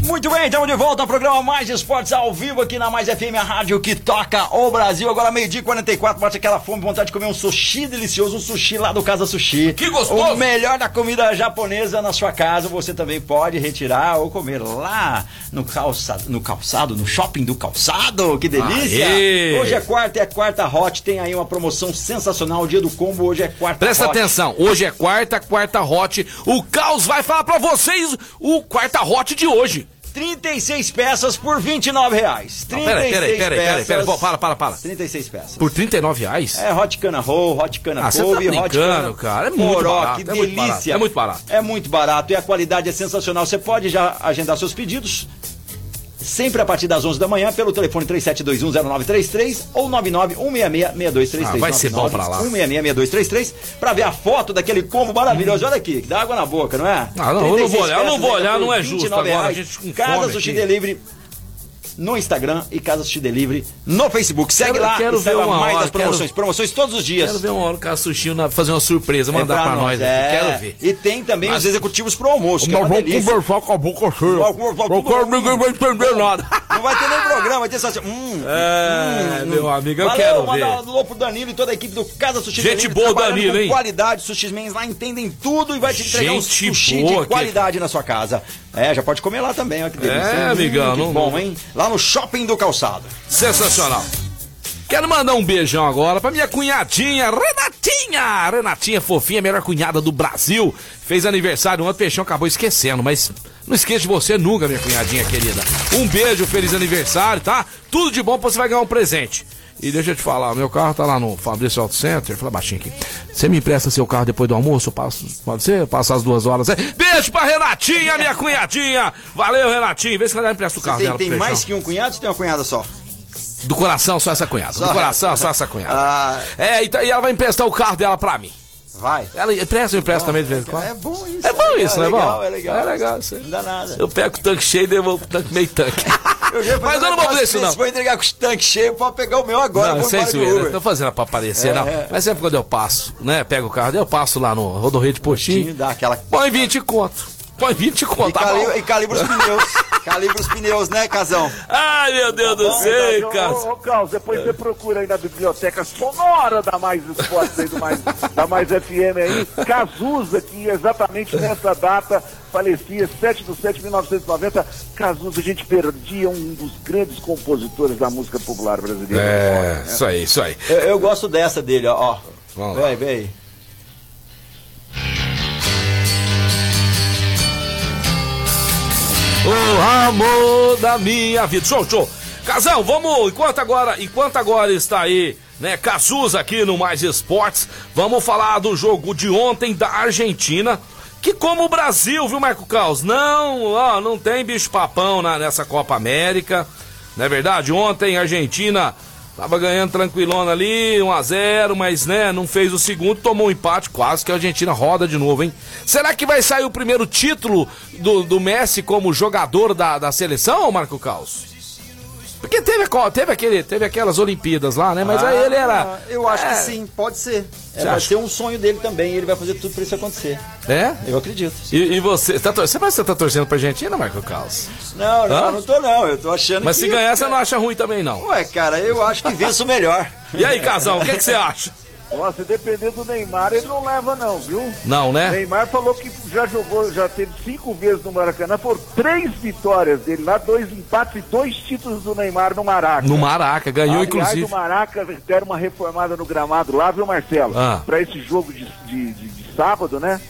Muito bem, estamos de volta ao programa Mais Esportes ao vivo aqui na Mais FM, a rádio que toca o Brasil. Agora meio-dia 44, bate aquela fome, vontade de comer um sushi delicioso, um sushi lá do Casa Sushi. Que gostoso! O melhor da comida japonesa na sua casa, você também pode retirar ou comer lá no calçado, no calçado, no shopping do calçado. Que delícia! Aê. Hoje é quarta, é quarta hot, tem aí uma promoção sensacional, o dia do combo, hoje é quarta Presta hot. atenção, hoje é quarta, quarta hot. O Caos vai falar para vocês o quarta hot de hoje. 36 peças por 29 reais. 36 peraí, peraí, peraí, peraí, peraí, pera, para, para, para. 36 peças. Por 39 reais? É hot cana roll, hot cana ah, couve, tá hot cana... cara, é muito Moró, barato. que é delícia. é muito barato. É muito barato e a qualidade é sensacional. Você pode já agendar seus pedidos sempre a partir das 11 da manhã, pelo telefone 37210933 ou 991666233. Ah, vai ser bom pra lá. 1666233 pra ver a foto daquele combo maravilhoso. Olha aqui, que dá água na boca, não é? Ah, não, eu não vou olhar, eu não vou olhar, não é justo agora, a gente com Casa fome Sushi aqui. Delivery no Instagram e Casa Sushi Delivery no Facebook. Segue Quero- lá quero e saiba uma mais hora, das promoções. quero- Promoções todos os dias. Quero ver uma hora o cara sushi na- fazer uma surpresa, mandar É pra, nós. aqui. é. Quero ver. E tem também Mas- os executivos pro almoço. que é uma delícia. conversar com a boca cheia. Vamos quero, ninguém vai entender nada. Não vai ter nem programa, vai ter só assim. Hum, É, meu amigo, eu Valeu, quero mandar ver. um alô pro Danilo e toda a equipe do Casa Sushi Gente Delivery, boa, trabalhando Danilo, com hein? qualidade, Sushi Mens lá entendem tudo e vai te entregar um Gente sushi boa, de que- qualidade na sua casa. É, já pode comer lá também, olha que delícia. É, Hum, amigão, que não- bom, não- hein? Lá no Shopping do Calçado. Sensacional. Quero mandar um beijão agora pra minha cunhadinha, Renatinha. Renatinha fofinha, melhor cunhada do Brasil. Fez aniversário ontem, Peixão acabou esquecendo, mas não esqueça de você nunca, minha cunhadinha querida. Um beijo, feliz aniversário, tá? Tudo de bom, você vai ganhar um presente. E deixa eu te falar, meu carro tá lá no Fabrício Auto Center. Fala baixinho aqui. Você me empresta seu carro depois do almoço? Eu passo, pode ser? Passa as duas horas. Beijo pra Renatinha, minha cunhadinha. Valeu, Renatinha. Vê se ela empresta o carro Tem, dela tem mais que um cunhado ou tem uma cunhada só? Do coração, só essa cunhada. Do Só coração, essa. só essa cunhada. Ah, É, e, tá- e ela vai emprestar o carro dela pra mim. Vai. Ela empresta, eu empresto também de vez em quando. É bom isso. É bom isso, é não é legal? É legal, É legal isso. Não dá nada. Eu pego o tanque cheio e devolvo o tanque meio tanque. Eu já Mas eu não vou fazer isso, não. desse, Vou entregar com os tanques cheios, pode pegar o meu agora. Não, sem zoeira, não tô fazendo pra aparecer, É, não. é. Mas sempre quando eu passo, né, pego o carro, eu passo lá no Rodorreio de Postinho, Dá aquela... põe 20 conto. Põe 20 E, conto, tá cali... e calibra os pneus. calibra os pneus, né, Casão? Ai, meu Deus do céu. Ô, cara. Ô, Carlos, depois você procura aí na biblioteca sonora da Mais Esportes aí, do mais, da Mais FM aí. Cazuza, que exatamente nessa data falecia, 7 de 7 de 1990. Cazuza, a gente perdia um dos grandes compositores da música popular brasileira. É, isso aí, isso aí. Eu, eu gosto dessa dele, ó. ó. Vamos Vem lá. aí, vem aí. O amor da minha vida. Show, show. Casão, vamos, enquanto agora, enquanto agora está aí, né, Cazuza aqui no Mais Esportes, vamos falar do jogo de ontem da Argentina, que como o Brasil, viu, Marco Caos? Não, ó, não tem bicho papão na, nessa Copa América, não é verdade? Ontem a Argentina tava ganhando tranquilona ali, 1 a 0 mas né, não fez o segundo, tomou um empate, quase que a Argentina roda de novo, hein? Será que vai sair o primeiro título do, do Messi como jogador da, da seleção, Marco Caos? Porque teve, teve, aquele, teve aquelas Olimpíadas lá, né? Mas aí ele era. Ah, Eu acho é, que sim, pode ser. É, vai acha? ser um sonho dele também. Ele vai fazer tudo pra isso acontecer. É? Eu acredito. E, e você, tá, tor- você, mas você tá torcendo pra Argentina, Marco Caos? Não, não, não tô não. Eu tô achando Mas que. se ganhar, você não acha ruim também, não. Ué, cara, eu acho que vença o melhor. E aí, Casão, o que, que você acha? Nossa, se depender do Neymar, ele não leva não, viu? Não, né? Neymar falou que já jogou, já teve cinco vezes no Maracanã, foram três vitórias dele lá, dois empates e dois títulos do Neymar no Maraca. No Maraca, ganhou Aliás, inclusive. o Maraca deram uma reformada no gramado lá, viu, Marcelo? Ah. Pra esse jogo de, de, de- de sábado, né?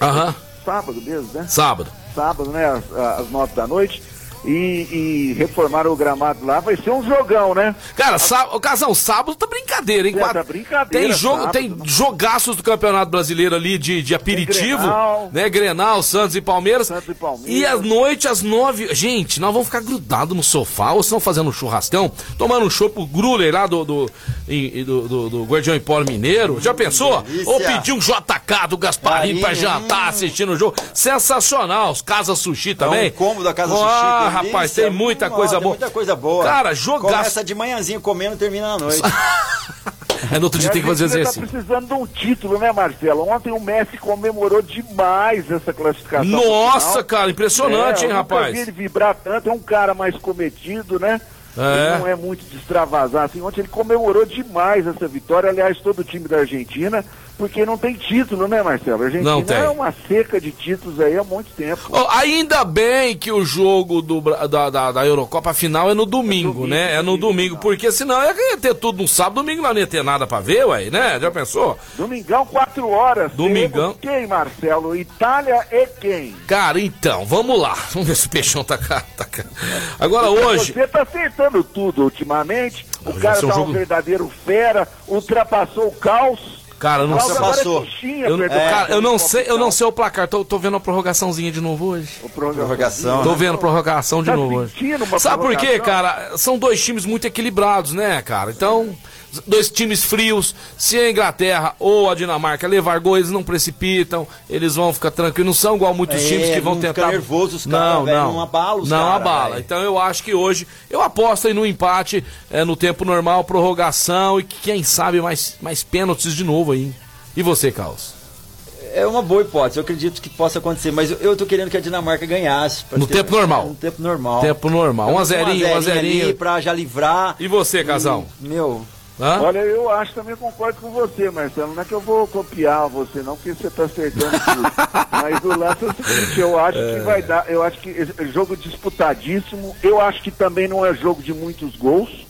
Aham, Sábado mesmo, né? sábado. Sábado, né? Às, às nove da noite. E, e reformaram o gramado lá. Vai ser um jogão, né? Cara, sá... ô, Casão, sábado tá brincadeira, hein? É, Quatro- tá brincadeira, Tem jogo, sábado, tem né? jogaços do Campeonato Brasileiro ali de, de aperitivo, Grenal. né? Grenal, Santos e Palmeiras. Santos e Palmeiras. E à noite, às nove. Gente, nós vamos ficar grudados no sofá, ou não fazendo um churrascão, tomando um chopp Gruler lá do, do, em- do, do, do Guardião Empório Mineiro. Já pensou? delícia. Ou pedir um JK do Gasparinho Aí, pra jantar, assistindo o jogo. Sensacional. Os Casa Sushi também. É um combo da Casa Ah, Sushi. Rapaz, tem muita Nossa, coisa tem boa. Muita coisa boa. Cara, jogaço. Começa de manhãzinho comendo e termina na noite. É no outro dia E tem que fazer Argentina exercício. tá precisando de um título, né, Marcelo? Ontem o Messi comemorou demais essa classificação. Nossa, cara, impressionante, É, hein, eu nunca vi rapaz? ele vibrar tanto, é um cara mais cometido, né? É. Ele não é muito de extravasar. Assim, ontem ele comemorou demais essa vitória, aliás, todo o time da Argentina, porque não tem título, né, Marcelo? A Argentina Não tem. é uma seca de títulos aí há muito tempo. Ó, ainda bem que o jogo do, da, da, da Eurocopa final é no domingo, domingo, né? É no domingo, não. porque senão ia ter tudo no sábado, domingo não ia ter nada pra ver, ué, né? Já pensou? Domingão, quatro horas. Domingão. Quem, Marcelo? Itália e quem? Cara, então, vamos lá. Vamos ver se o peixão tá cá. Tá cá. Agora hoje. Você tá acertando tudo ultimamente. O Não, cara um tá jogo- um verdadeiro fera, ultrapassou o caos. Cara, eu não sei. passou. Eu, é, cara, eu não sei, eu não sei o placar. Tô, tô vendo a prorrogaçãozinha de novo hoje. Prorrogação. Tô vendo prorrogação de Tá novo hoje. Sabe por quê, cara? São dois times muito equilibrados, né, cara? Então, dois times frios. Se a Inglaterra ou a Dinamarca levar gol, eles não precipitam, eles vão ficar tranquilos. Não são igual muitos É, times que vão não fica tentar. nervoso os caras, não, não, não abala os Não cara, abala. velho. Então eu acho que hoje eu aposto aí no empate, é, no tempo normal, prorrogação e quem sabe mais, mais pênaltis de novo aí. E você, Carlos? É uma boa hipótese, eu acredito que possa acontecer, mas eu, eu tô querendo que a Dinamarca ganhasse. No ter- tempo normal. No tempo normal. Tempo normal. Um a um a ali zerinho. pra já livrar. E você, casal? Meu, Hã? Olha, eu acho também concordo com você, Marcelo. Não é que eu vou copiar você, não, porque você tá acertando tudo. Mas o lance é o seguinte, eu acho que vai dar, eu acho que é jogo disputadíssimo. Eu acho que também não é jogo de muitos gols,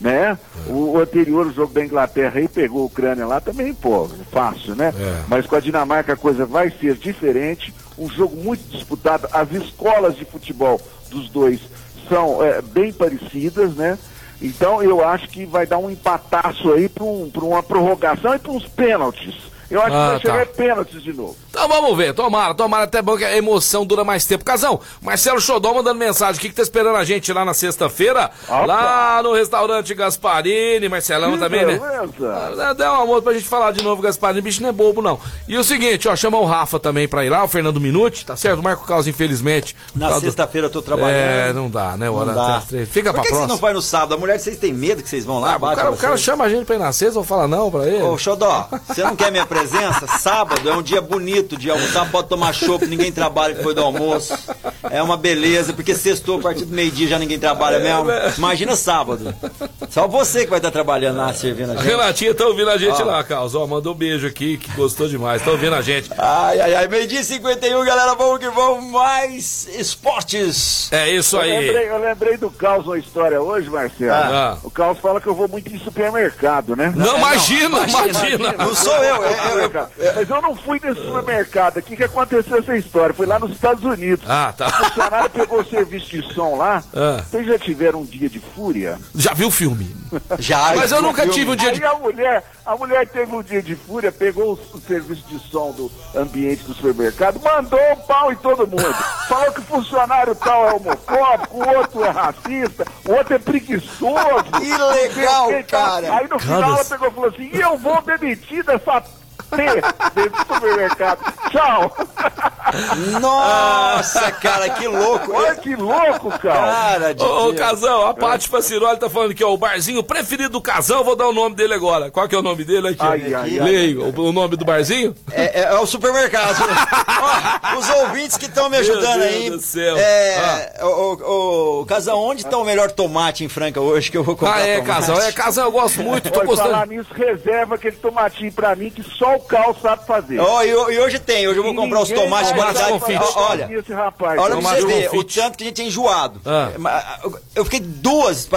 né? O, o anterior, o jogo da Inglaterra aí pegou a Ucrânia lá também, pô, fácil, né? É. Mas com a Dinamarca a coisa vai ser diferente. Um jogo muito disputado. As escolas de futebol dos dois são é, bem parecidas, né? Então eu acho que vai dar um empataço aí para um, uma prorrogação e para uns pênaltis. Eu acho Ah, que vai chegar tá. pênaltis de novo. Então vamos ver, tomara, tomara até bom que a emoção dura mais tempo. Casão, Marcelo Xodó mandando mensagem, o que, que tá esperando a gente lá na sexta-feira? Lá no restaurante Gasparini, Marcelão Que também, né? beleza. Ah, Dá um amor pra gente falar de novo, Gasparini, bicho não é bobo não. E o seguinte, ó, chama o Rafa também pra ir lá, o Fernando Minuti, tá certo? O Marco Carlos, infelizmente. na do- sexta-feira eu tô trabalhando. É, não dá, né? Não Hora dá. até as três. Fica Por pra que, que você próxima. não vai no sábado? A mulher, vocês têm medo que vocês vão lá? Ah, o bate cara, o cara chama a gente pra ir na sexta, eu vou falar não pra ele. Ô, Xodó, você não quer minha presença? Sábado é um dia bonito de almoçar, pode tomar chopp, ninguém trabalha depois do almoço. É uma beleza, porque sextou a partir do meio-dia já ninguém trabalha mesmo. Imagina sábado. Só você que vai estar trabalhando lá servindo a A gente. Renatinha tá ouvindo a gente Ó. lá, Carlos. Ó, mandou um beijo aqui, que gostou demais. Tá ouvindo a gente. Ai, ai, ai, meio-dia e 51, galera, vamos que vamos, mais esportes. É isso Eu aí. lembrei, eu lembrei do Caos uma história hoje, Marcelo. Ah. O Caos fala que eu vou muito em supermercado, né? Não, É, imagina, não, imagina. Não sou eu, é- é- é- Mas eu não fui nesse supermercado aqui que aconteceu essa história. Foi lá nos Estados Unidos. Ah, O tá. funcionário pegou o serviço de som lá. Ah. Vocês já tiveram um dia de fúria? Já viu o filme? Já. Mas eu nunca tive um dia de. Aí a mulher, a mulher teve um dia de fúria, pegou o, serviço de som do ambiente do supermercado, mandou um pau em todo mundo. Falou que o funcionário tal é homofóbico, o outro é racista, o outro é preguiçoso. Que legal, cara. Aí no final ela pegou e falou assim, e eu vou demitir dessa Dentro do supermercado. Tchau. Nossa, cara, que louco. Olha que louco, cara. Cara, de Ô, ô. Casão, a Paty Faciroli tá falando aqui, ó, o barzinho preferido do Casão, vou dar o nome dele agora. Qual que é o nome dele aqui? Ai, ai, ai. Leio, o, o nome do barzinho? É, é- é o supermercado. Ó, os ouvintes que estão me ajudando Meu aí. Deus do céu. É, o, o, o Casal, onde está o melhor tomate em Franca hoje que eu vou comprar? Ah, é, tomate? Casão, é, Casão, eu gosto muito, tô Pode falar gostando. nisso, reserva aquele tomatinho pra mim que só o Cal sabe fazer. Ó, e, e hoje tem, hoje eu vou comprar os tomates. Ó, Olha, olha pra você ver, o tanto que a gente é enjoado. Ah. Mas, Eu fiquei duas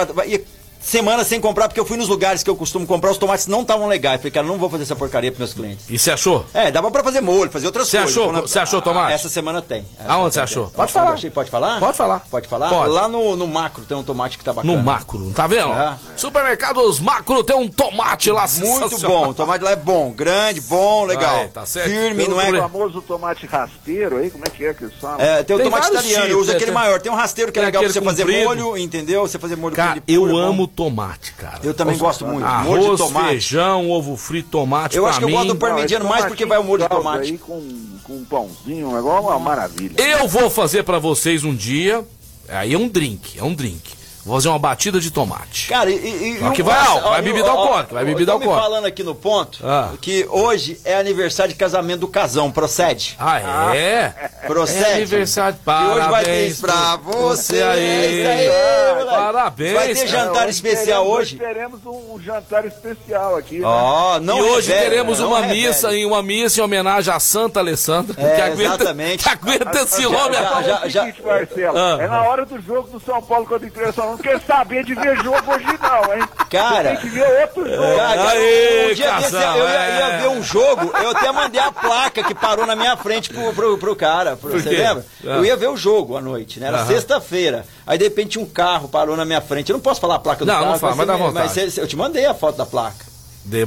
semanas sem comprar, porque eu fui nos lugares que eu costumo comprar, os tomates não estavam legais. Falei, cara, não vou fazer essa porcaria pros meus clientes. E você achou? É, dava pra fazer molho, fazer outras Você coisas. achou? Quando- Você achou tomate? Essa semana tem. Essa Aonde você achou? Pode falar. eu achei? Pode falar? Pode falar. Pode falar? Pode. Lá no, no macro tem um tomate que tá bacana. No macro, tá vendo? É. Supermercados macro tem um tomate lá Muito bom, o tomate lá é bom, grande, bom, legal. Aí, tá certo. Firme, Tem não o é? famoso tomate rasteiro aí, como é que é que falam? É, tem o Tem tomate vários italiano, eu tipos, uso é, aquele tem- maior. Tem um rasteiro que é legal pra você fazer molho, entendeu? Você fazer molho Cara, com eu puro, é amo tomate, cara. Eu também gosto muito. molho de Arroz, tomate. feijão, ovo frito, tomate Eu acho que eu mim. gosto do parmegiano mais porque vai o molho de tomate. Aí com, com um pãozinho, um negócio, uma maravilha. Eu vou fazer pra vocês um dia. Aí é um drink, é um drink. Vou fazer uma batida de tomate. Cara, e. e Só que e- vai ó, vai bebida alcoólica, vai bebida alcoólica. falando aqui no ponto Ah. que hoje é aniversário de casamento do casão, procede? Ah, é? Procede. É aniversário. E hoje vai ter Parabéns pra você aí. É isso aí, moleque. Parabéns. Vai ter cara. jantar especial teremos, hoje? teremos um, jantar especial aqui. né? Ó, não e hoje revele, teremos não uma revele. missa em uma missa em homenagem a Santa Alessandra, É, que aguenta, exatamente. que aguenta esse já- homem. já- Fala o já- seguinte, Marcelo, Ah. é na hora do jogo do São Paulo contra o Internacional. Não quer saber de ver jogo hoje não, hein? Cara. Tem que ver outro jogo. Cara, Aê, um dia desse eu ia, é. ia ver um jogo, eu até mandei a placa que parou na minha frente pro, pro, pro cara. pro- Por você lembra? Ah. Eu ia ver o jogo à noite, né? Era sexta-feira. Aí de repente um carro parou na minha frente. Eu não posso falar a placa do Não, carro. não fala, mas vontade. Mas você- eu te mandei a foto da placa.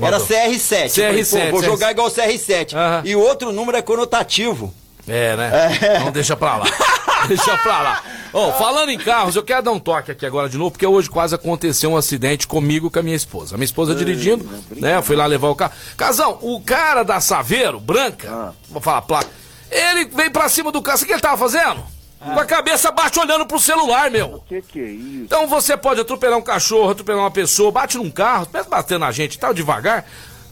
Era CR7. CR7. Falei, vou jogar igual CR7. Uhum. E o outro número é conotativo. É, né? É. Então deixa pra lá. deixa pra lá. Oh, falando em carros, eu quero dar um toque aqui agora de novo, porque hoje quase aconteceu um acidente comigo com a minha esposa. A minha esposa dirigindo, né? Eu fui lá levar o carro. Casão, o cara da Saveiro, branca, ah. vou falar placa, ele veio pra cima do carro. Sabe o que ele tava fazendo? Ah. Com a cabeça baixa olhando pro celular, meu. O que, que é isso? Então você pode atropelar um cachorro, atropelar uma pessoa, bate num carro, mesmo batendo na gente tal, devagar.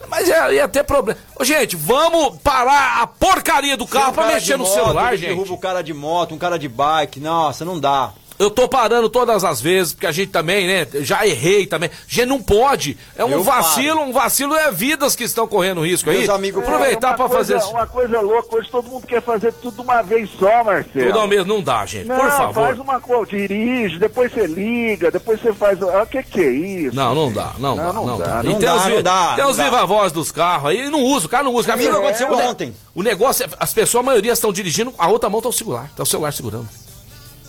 Mas ia, ia ter problema. Ô, gente, vamos parar a porcaria do carro pra mexer no moto, celular, gente. Derruba o cara de moto, um cara de bike. Nossa, não dá. Eu tô parando todas as vezes, porque a gente também, né? Já errei também. A gente não pode. É um eu vacilo, paro. um vacilo é vidas que estão correndo risco aí. Meus amigos, aproveitar é, para fazer isso. Uma coisa louca, hoje todo mundo quer fazer tudo uma vez só, Marcelo. Tudo ao mesmo, não dá, gente. Não, por favor. faz uma coisa, dirige, depois você liga, depois você faz. O ah, que que é isso? Não, não dá, não, não dá, não, dá. Não, e tem dá, os, não dá. Tem os viva-voz dos carros aí, não usa, o cara não usa. Comigo é, aconteceu ontem. O negócio, é, as pessoas, a maioria estão dirigindo, a outra mão tá o celular, tá o celular segurando.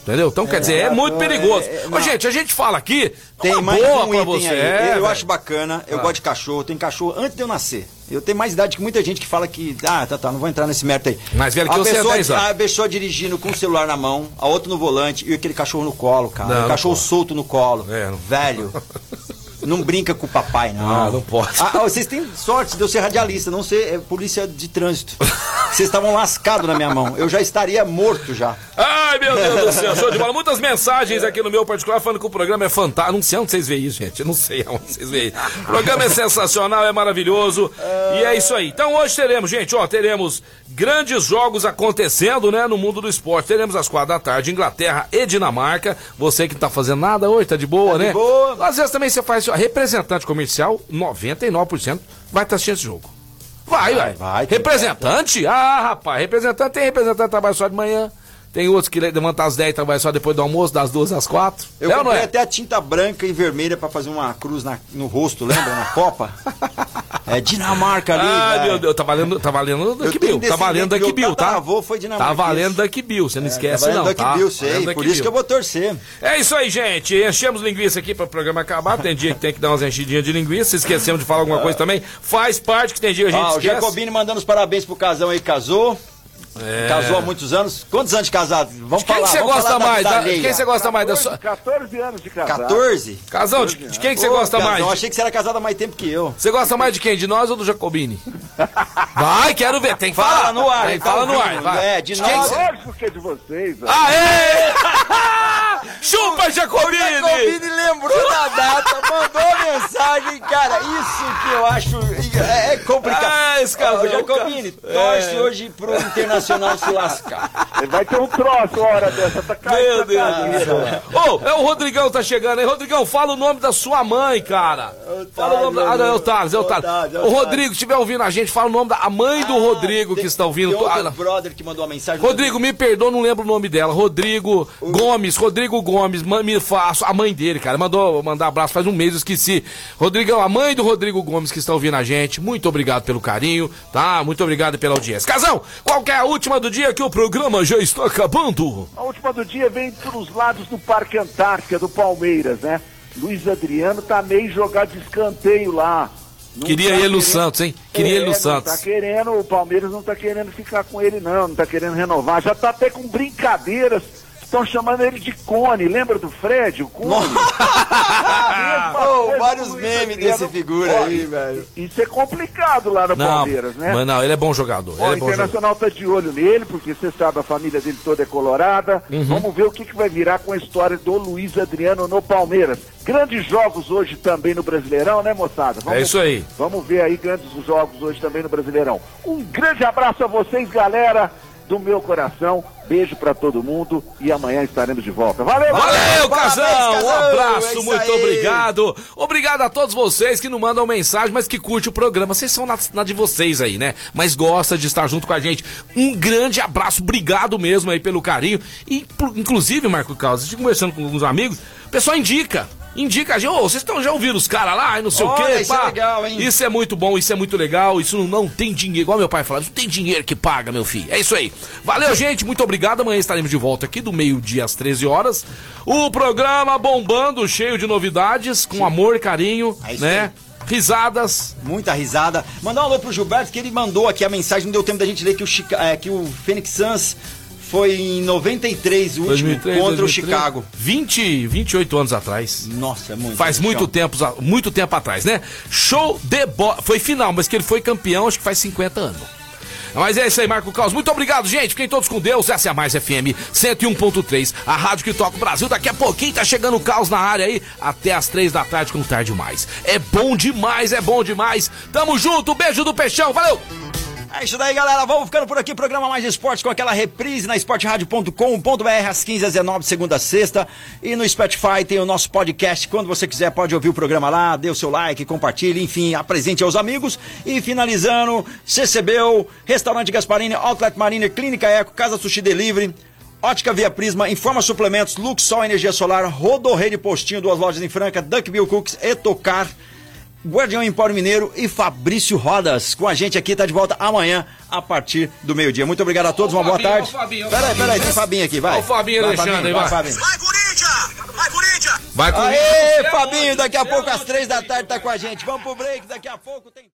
Entendeu? Então, é, quer dizer, é muito perigoso. É, Ô, gente, a gente fala aqui, tem mais boa um pra você. É, eu véio. acho bacana, eu ah. gosto de cachorro, tem cachorro antes de eu nascer. Eu tenho mais idade que muita gente que fala que, ah, tá, tá, não vou entrar nesse mérito aí. Mas velho que a você pessoa, é 10 A pessoa dirigindo com o celular na mão, a outra no volante e aquele cachorro no colo, cara. Não, o cachorro solto no colo. É, não... Velho. Não brinca com o papai, não. Ah, não pode. Ah, vocês têm sorte de eu ser radialista, não ser é, polícia de trânsito. Vocês estavam lascados na minha mão. Eu já estaria morto já. Ai, meu Deus do céu, show de bola. Muitas mensagens aqui no meu particular falando que o programa é fantástico. Não sei onde vocês veem isso, gente. Eu não sei onde vocês veem. O programa é sensacional, é maravilhoso. E é isso aí. Então hoje teremos, gente, ó, teremos grandes jogos acontecendo, né, no mundo do esporte. Teremos às quatro da tarde, Inglaterra e Dinamarca. Você que não tá fazendo nada hoje, tá de boa, tá né? De boa. Às vezes também você faz representante comercial, 99% vai estar assistindo esse jogo. Vai, vai. vai representante? Vai. Ah, rapaz, representante tem representante que trabalha só de manhã. Tem outros que levantam às 10 e trabalham só depois do almoço, das 12 às 4. Eu é comprei é? até a tinta branca e vermelha para fazer uma cruz na, no rosto, lembra? Na Copa. É Dinamarca ali. Ah, meu Deus, tá valendo, tá valendo Duck Bill. Tá valendo Duck Bill, tá? avô foi Tá valendo Duck Bill, você não é, esquece tá não, Duck tá? Bill, sei, por isso que eu vou torcer. É isso aí, gente. Enchemos linguiça aqui para o programa acabar. Tem dia que tem que dar umas enchidinhas de linguiça. Esquecemos de falar alguma coisa também. Faz parte que tem dia que a gente ah, esquece. O Jacobini mandando os parabéns pro casão aí, casou. É. Casou há muitos anos. Quantos anos de casado? Vamos de quem falar. Quem você gosta mais? Da, de quem você gosta 14, mais da sua. 14 anos de casado. 14? Casão, de, de, quem que você gosta mais? Eu achei que você era casado há mais tempo que eu. Você gosta mais de quem? De nós ou do Jacobini? vai, quero ver. Tem que fala falar. no ar. Tem, fala no ar. Vai. É, de, de nós. Lógico que é de vocês. Aê! Chupa, Jacobini! O Jacobini lembrou da data, mandou mensagem, cara. Isso que eu acho é, é complicado. Ah, esse cara, o Jacobini, torce é. hoje pro Internacional se lascar. Vai ter um troço hora dessa, tá caindo. Meu Deus Ô, oh, é o Rodrigão tá chegando aí. Rodrigão, fala o nome da sua mãe, cara. Fala o nome da. Ah, não, é o Thales, é o Thales. O Rodrigo, se estiver ouvindo a gente, fala o nome da a mãe do ah, Rodrigo que está ouvindo. Tem outro brother que mandou uma mensagem. Rodrigo, me perdoa, não lembro o nome dela. Rodrigo Gomes, Rodrigo Gomes, me faço a mãe dele, cara. Mandou mandar abraço faz um mês, eu esqueci. Rodrigão, a mãe do Rodrigo Gomes que está ouvindo a gente. Muito obrigado pelo carinho, tá? Muito obrigado pela audiência. Casão, qual é a última do dia que o programa já está acabando? A última do dia vem dos lados do Parque Antártica do Palmeiras, né? Luiz Adriano tá meio jogado de escanteio lá. Não Queria tá ele no Santos, hein? Queria é, ele no Santos. Tá querendo, o Palmeiras não tá querendo ficar com ele, não. Não tá querendo renovar. Já tá até com brincadeiras Estão chamando ele de Cone. Lembra do Fred, o Cone? oh, vários memes desse figura aí, velho. Isso é complicado lá no não, Palmeiras, né? Mas não, ele é bom jogador. Ó, o é Internacional jogador. tá de olho nele, porque você sabe, a família dele toda é colorada. Uhum. Vamos ver o que, que vai virar com a história do Luiz Adriano no Palmeiras. Grandes jogos hoje também no Brasileirão, né, moçada? Vamos, é isso aí. Vamos ver aí grandes jogos hoje também no Brasileirão. Um grande abraço a vocês, galera do meu coração. Beijo para todo mundo e amanhã estaremos de volta. Valeu, Valeu, casão! Um abraço, é muito aí. obrigado. Obrigado a todos vocês que não mandam mensagem, mas que curtem o programa. Vocês são na, na, de vocês aí, né? Mas gosta de estar junto com a gente. Um grande abraço, obrigado mesmo aí pelo carinho. E, inclusive, Marco Carlos, a gente conversando com alguns amigos, o pessoal indica indica a gente, ô, oh, vocês estão já ouvindo os caras lá e não sei Olha, o quê, isso é pá. É legal, hein? Isso é muito bom, isso é muito legal, isso não tem dinheiro, igual meu pai falava, não tem dinheiro que paga, meu filho. É isso aí. Valeu, gente, muito obrigado. Amanhã estaremos de volta aqui do meio-dia às 13 horas. O programa bombando, cheio de novidades, com Sim. amor e carinho, é né? Aí. Risadas. Muita risada. Mandar um alô pro Gilberto, que ele mandou aqui a mensagem, não deu tempo da gente ler que o, Chica, é, que o Phoenix Suns foi em 93, o último, 2003, contra 2003. o Chicago. 20, 28 anos atrás. Nossa, é muito. Faz muito tempo, muito tempo atrás, né? Show de bola. Foi final, mas que ele foi campeão, acho que faz 50 anos. Mas é isso aí, Marco Caos. Muito obrigado, gente. Fiquem todos com Deus. Essa é a Mais FM 101.3, a rádio que toca o Brasil. Daqui a pouquinho tá chegando o caos na área aí, até as três da tarde, com tarde demais. É bom demais, é bom demais. Tamo junto, beijo do Peixão, valeu! É isso daí, galera. Vamos ficando por aqui. Programa Mais Esportes com aquela reprise na esporteradio.com.br às 15 às 19 segunda a sexta. E no Spotify tem o nosso podcast. Quando você quiser, pode ouvir o programa lá. Dê o seu like, compartilhe, enfim, apresente aos amigos. E finalizando, CCBU, Restaurante Gasparini, Outlet Mariner, Clínica Eco, Casa Sushi Delivery. Ótica Via Prisma, Informa Suplementos, Luxol Energia Solar, Rodorreio Postinho, duas lojas em Franca, Duckbill Cooks, Etocar. Guardião Empório Mineiro e Fabrício Rodas. Com a gente aqui, tá de volta amanhã a partir do meio-dia. Muito obrigado a todos, uma boa tarde. Peraí, peraí, tem Fabinho aqui, vai. Ó o Fabinho vai, Alexandre, vai. Vai, vai Corinthians! Vai, Corinthians! Vai, Corinthians! Aê, Fabinho, daqui a pouco às três da tarde tá com a gente. Vamos pro break, daqui a pouco tem...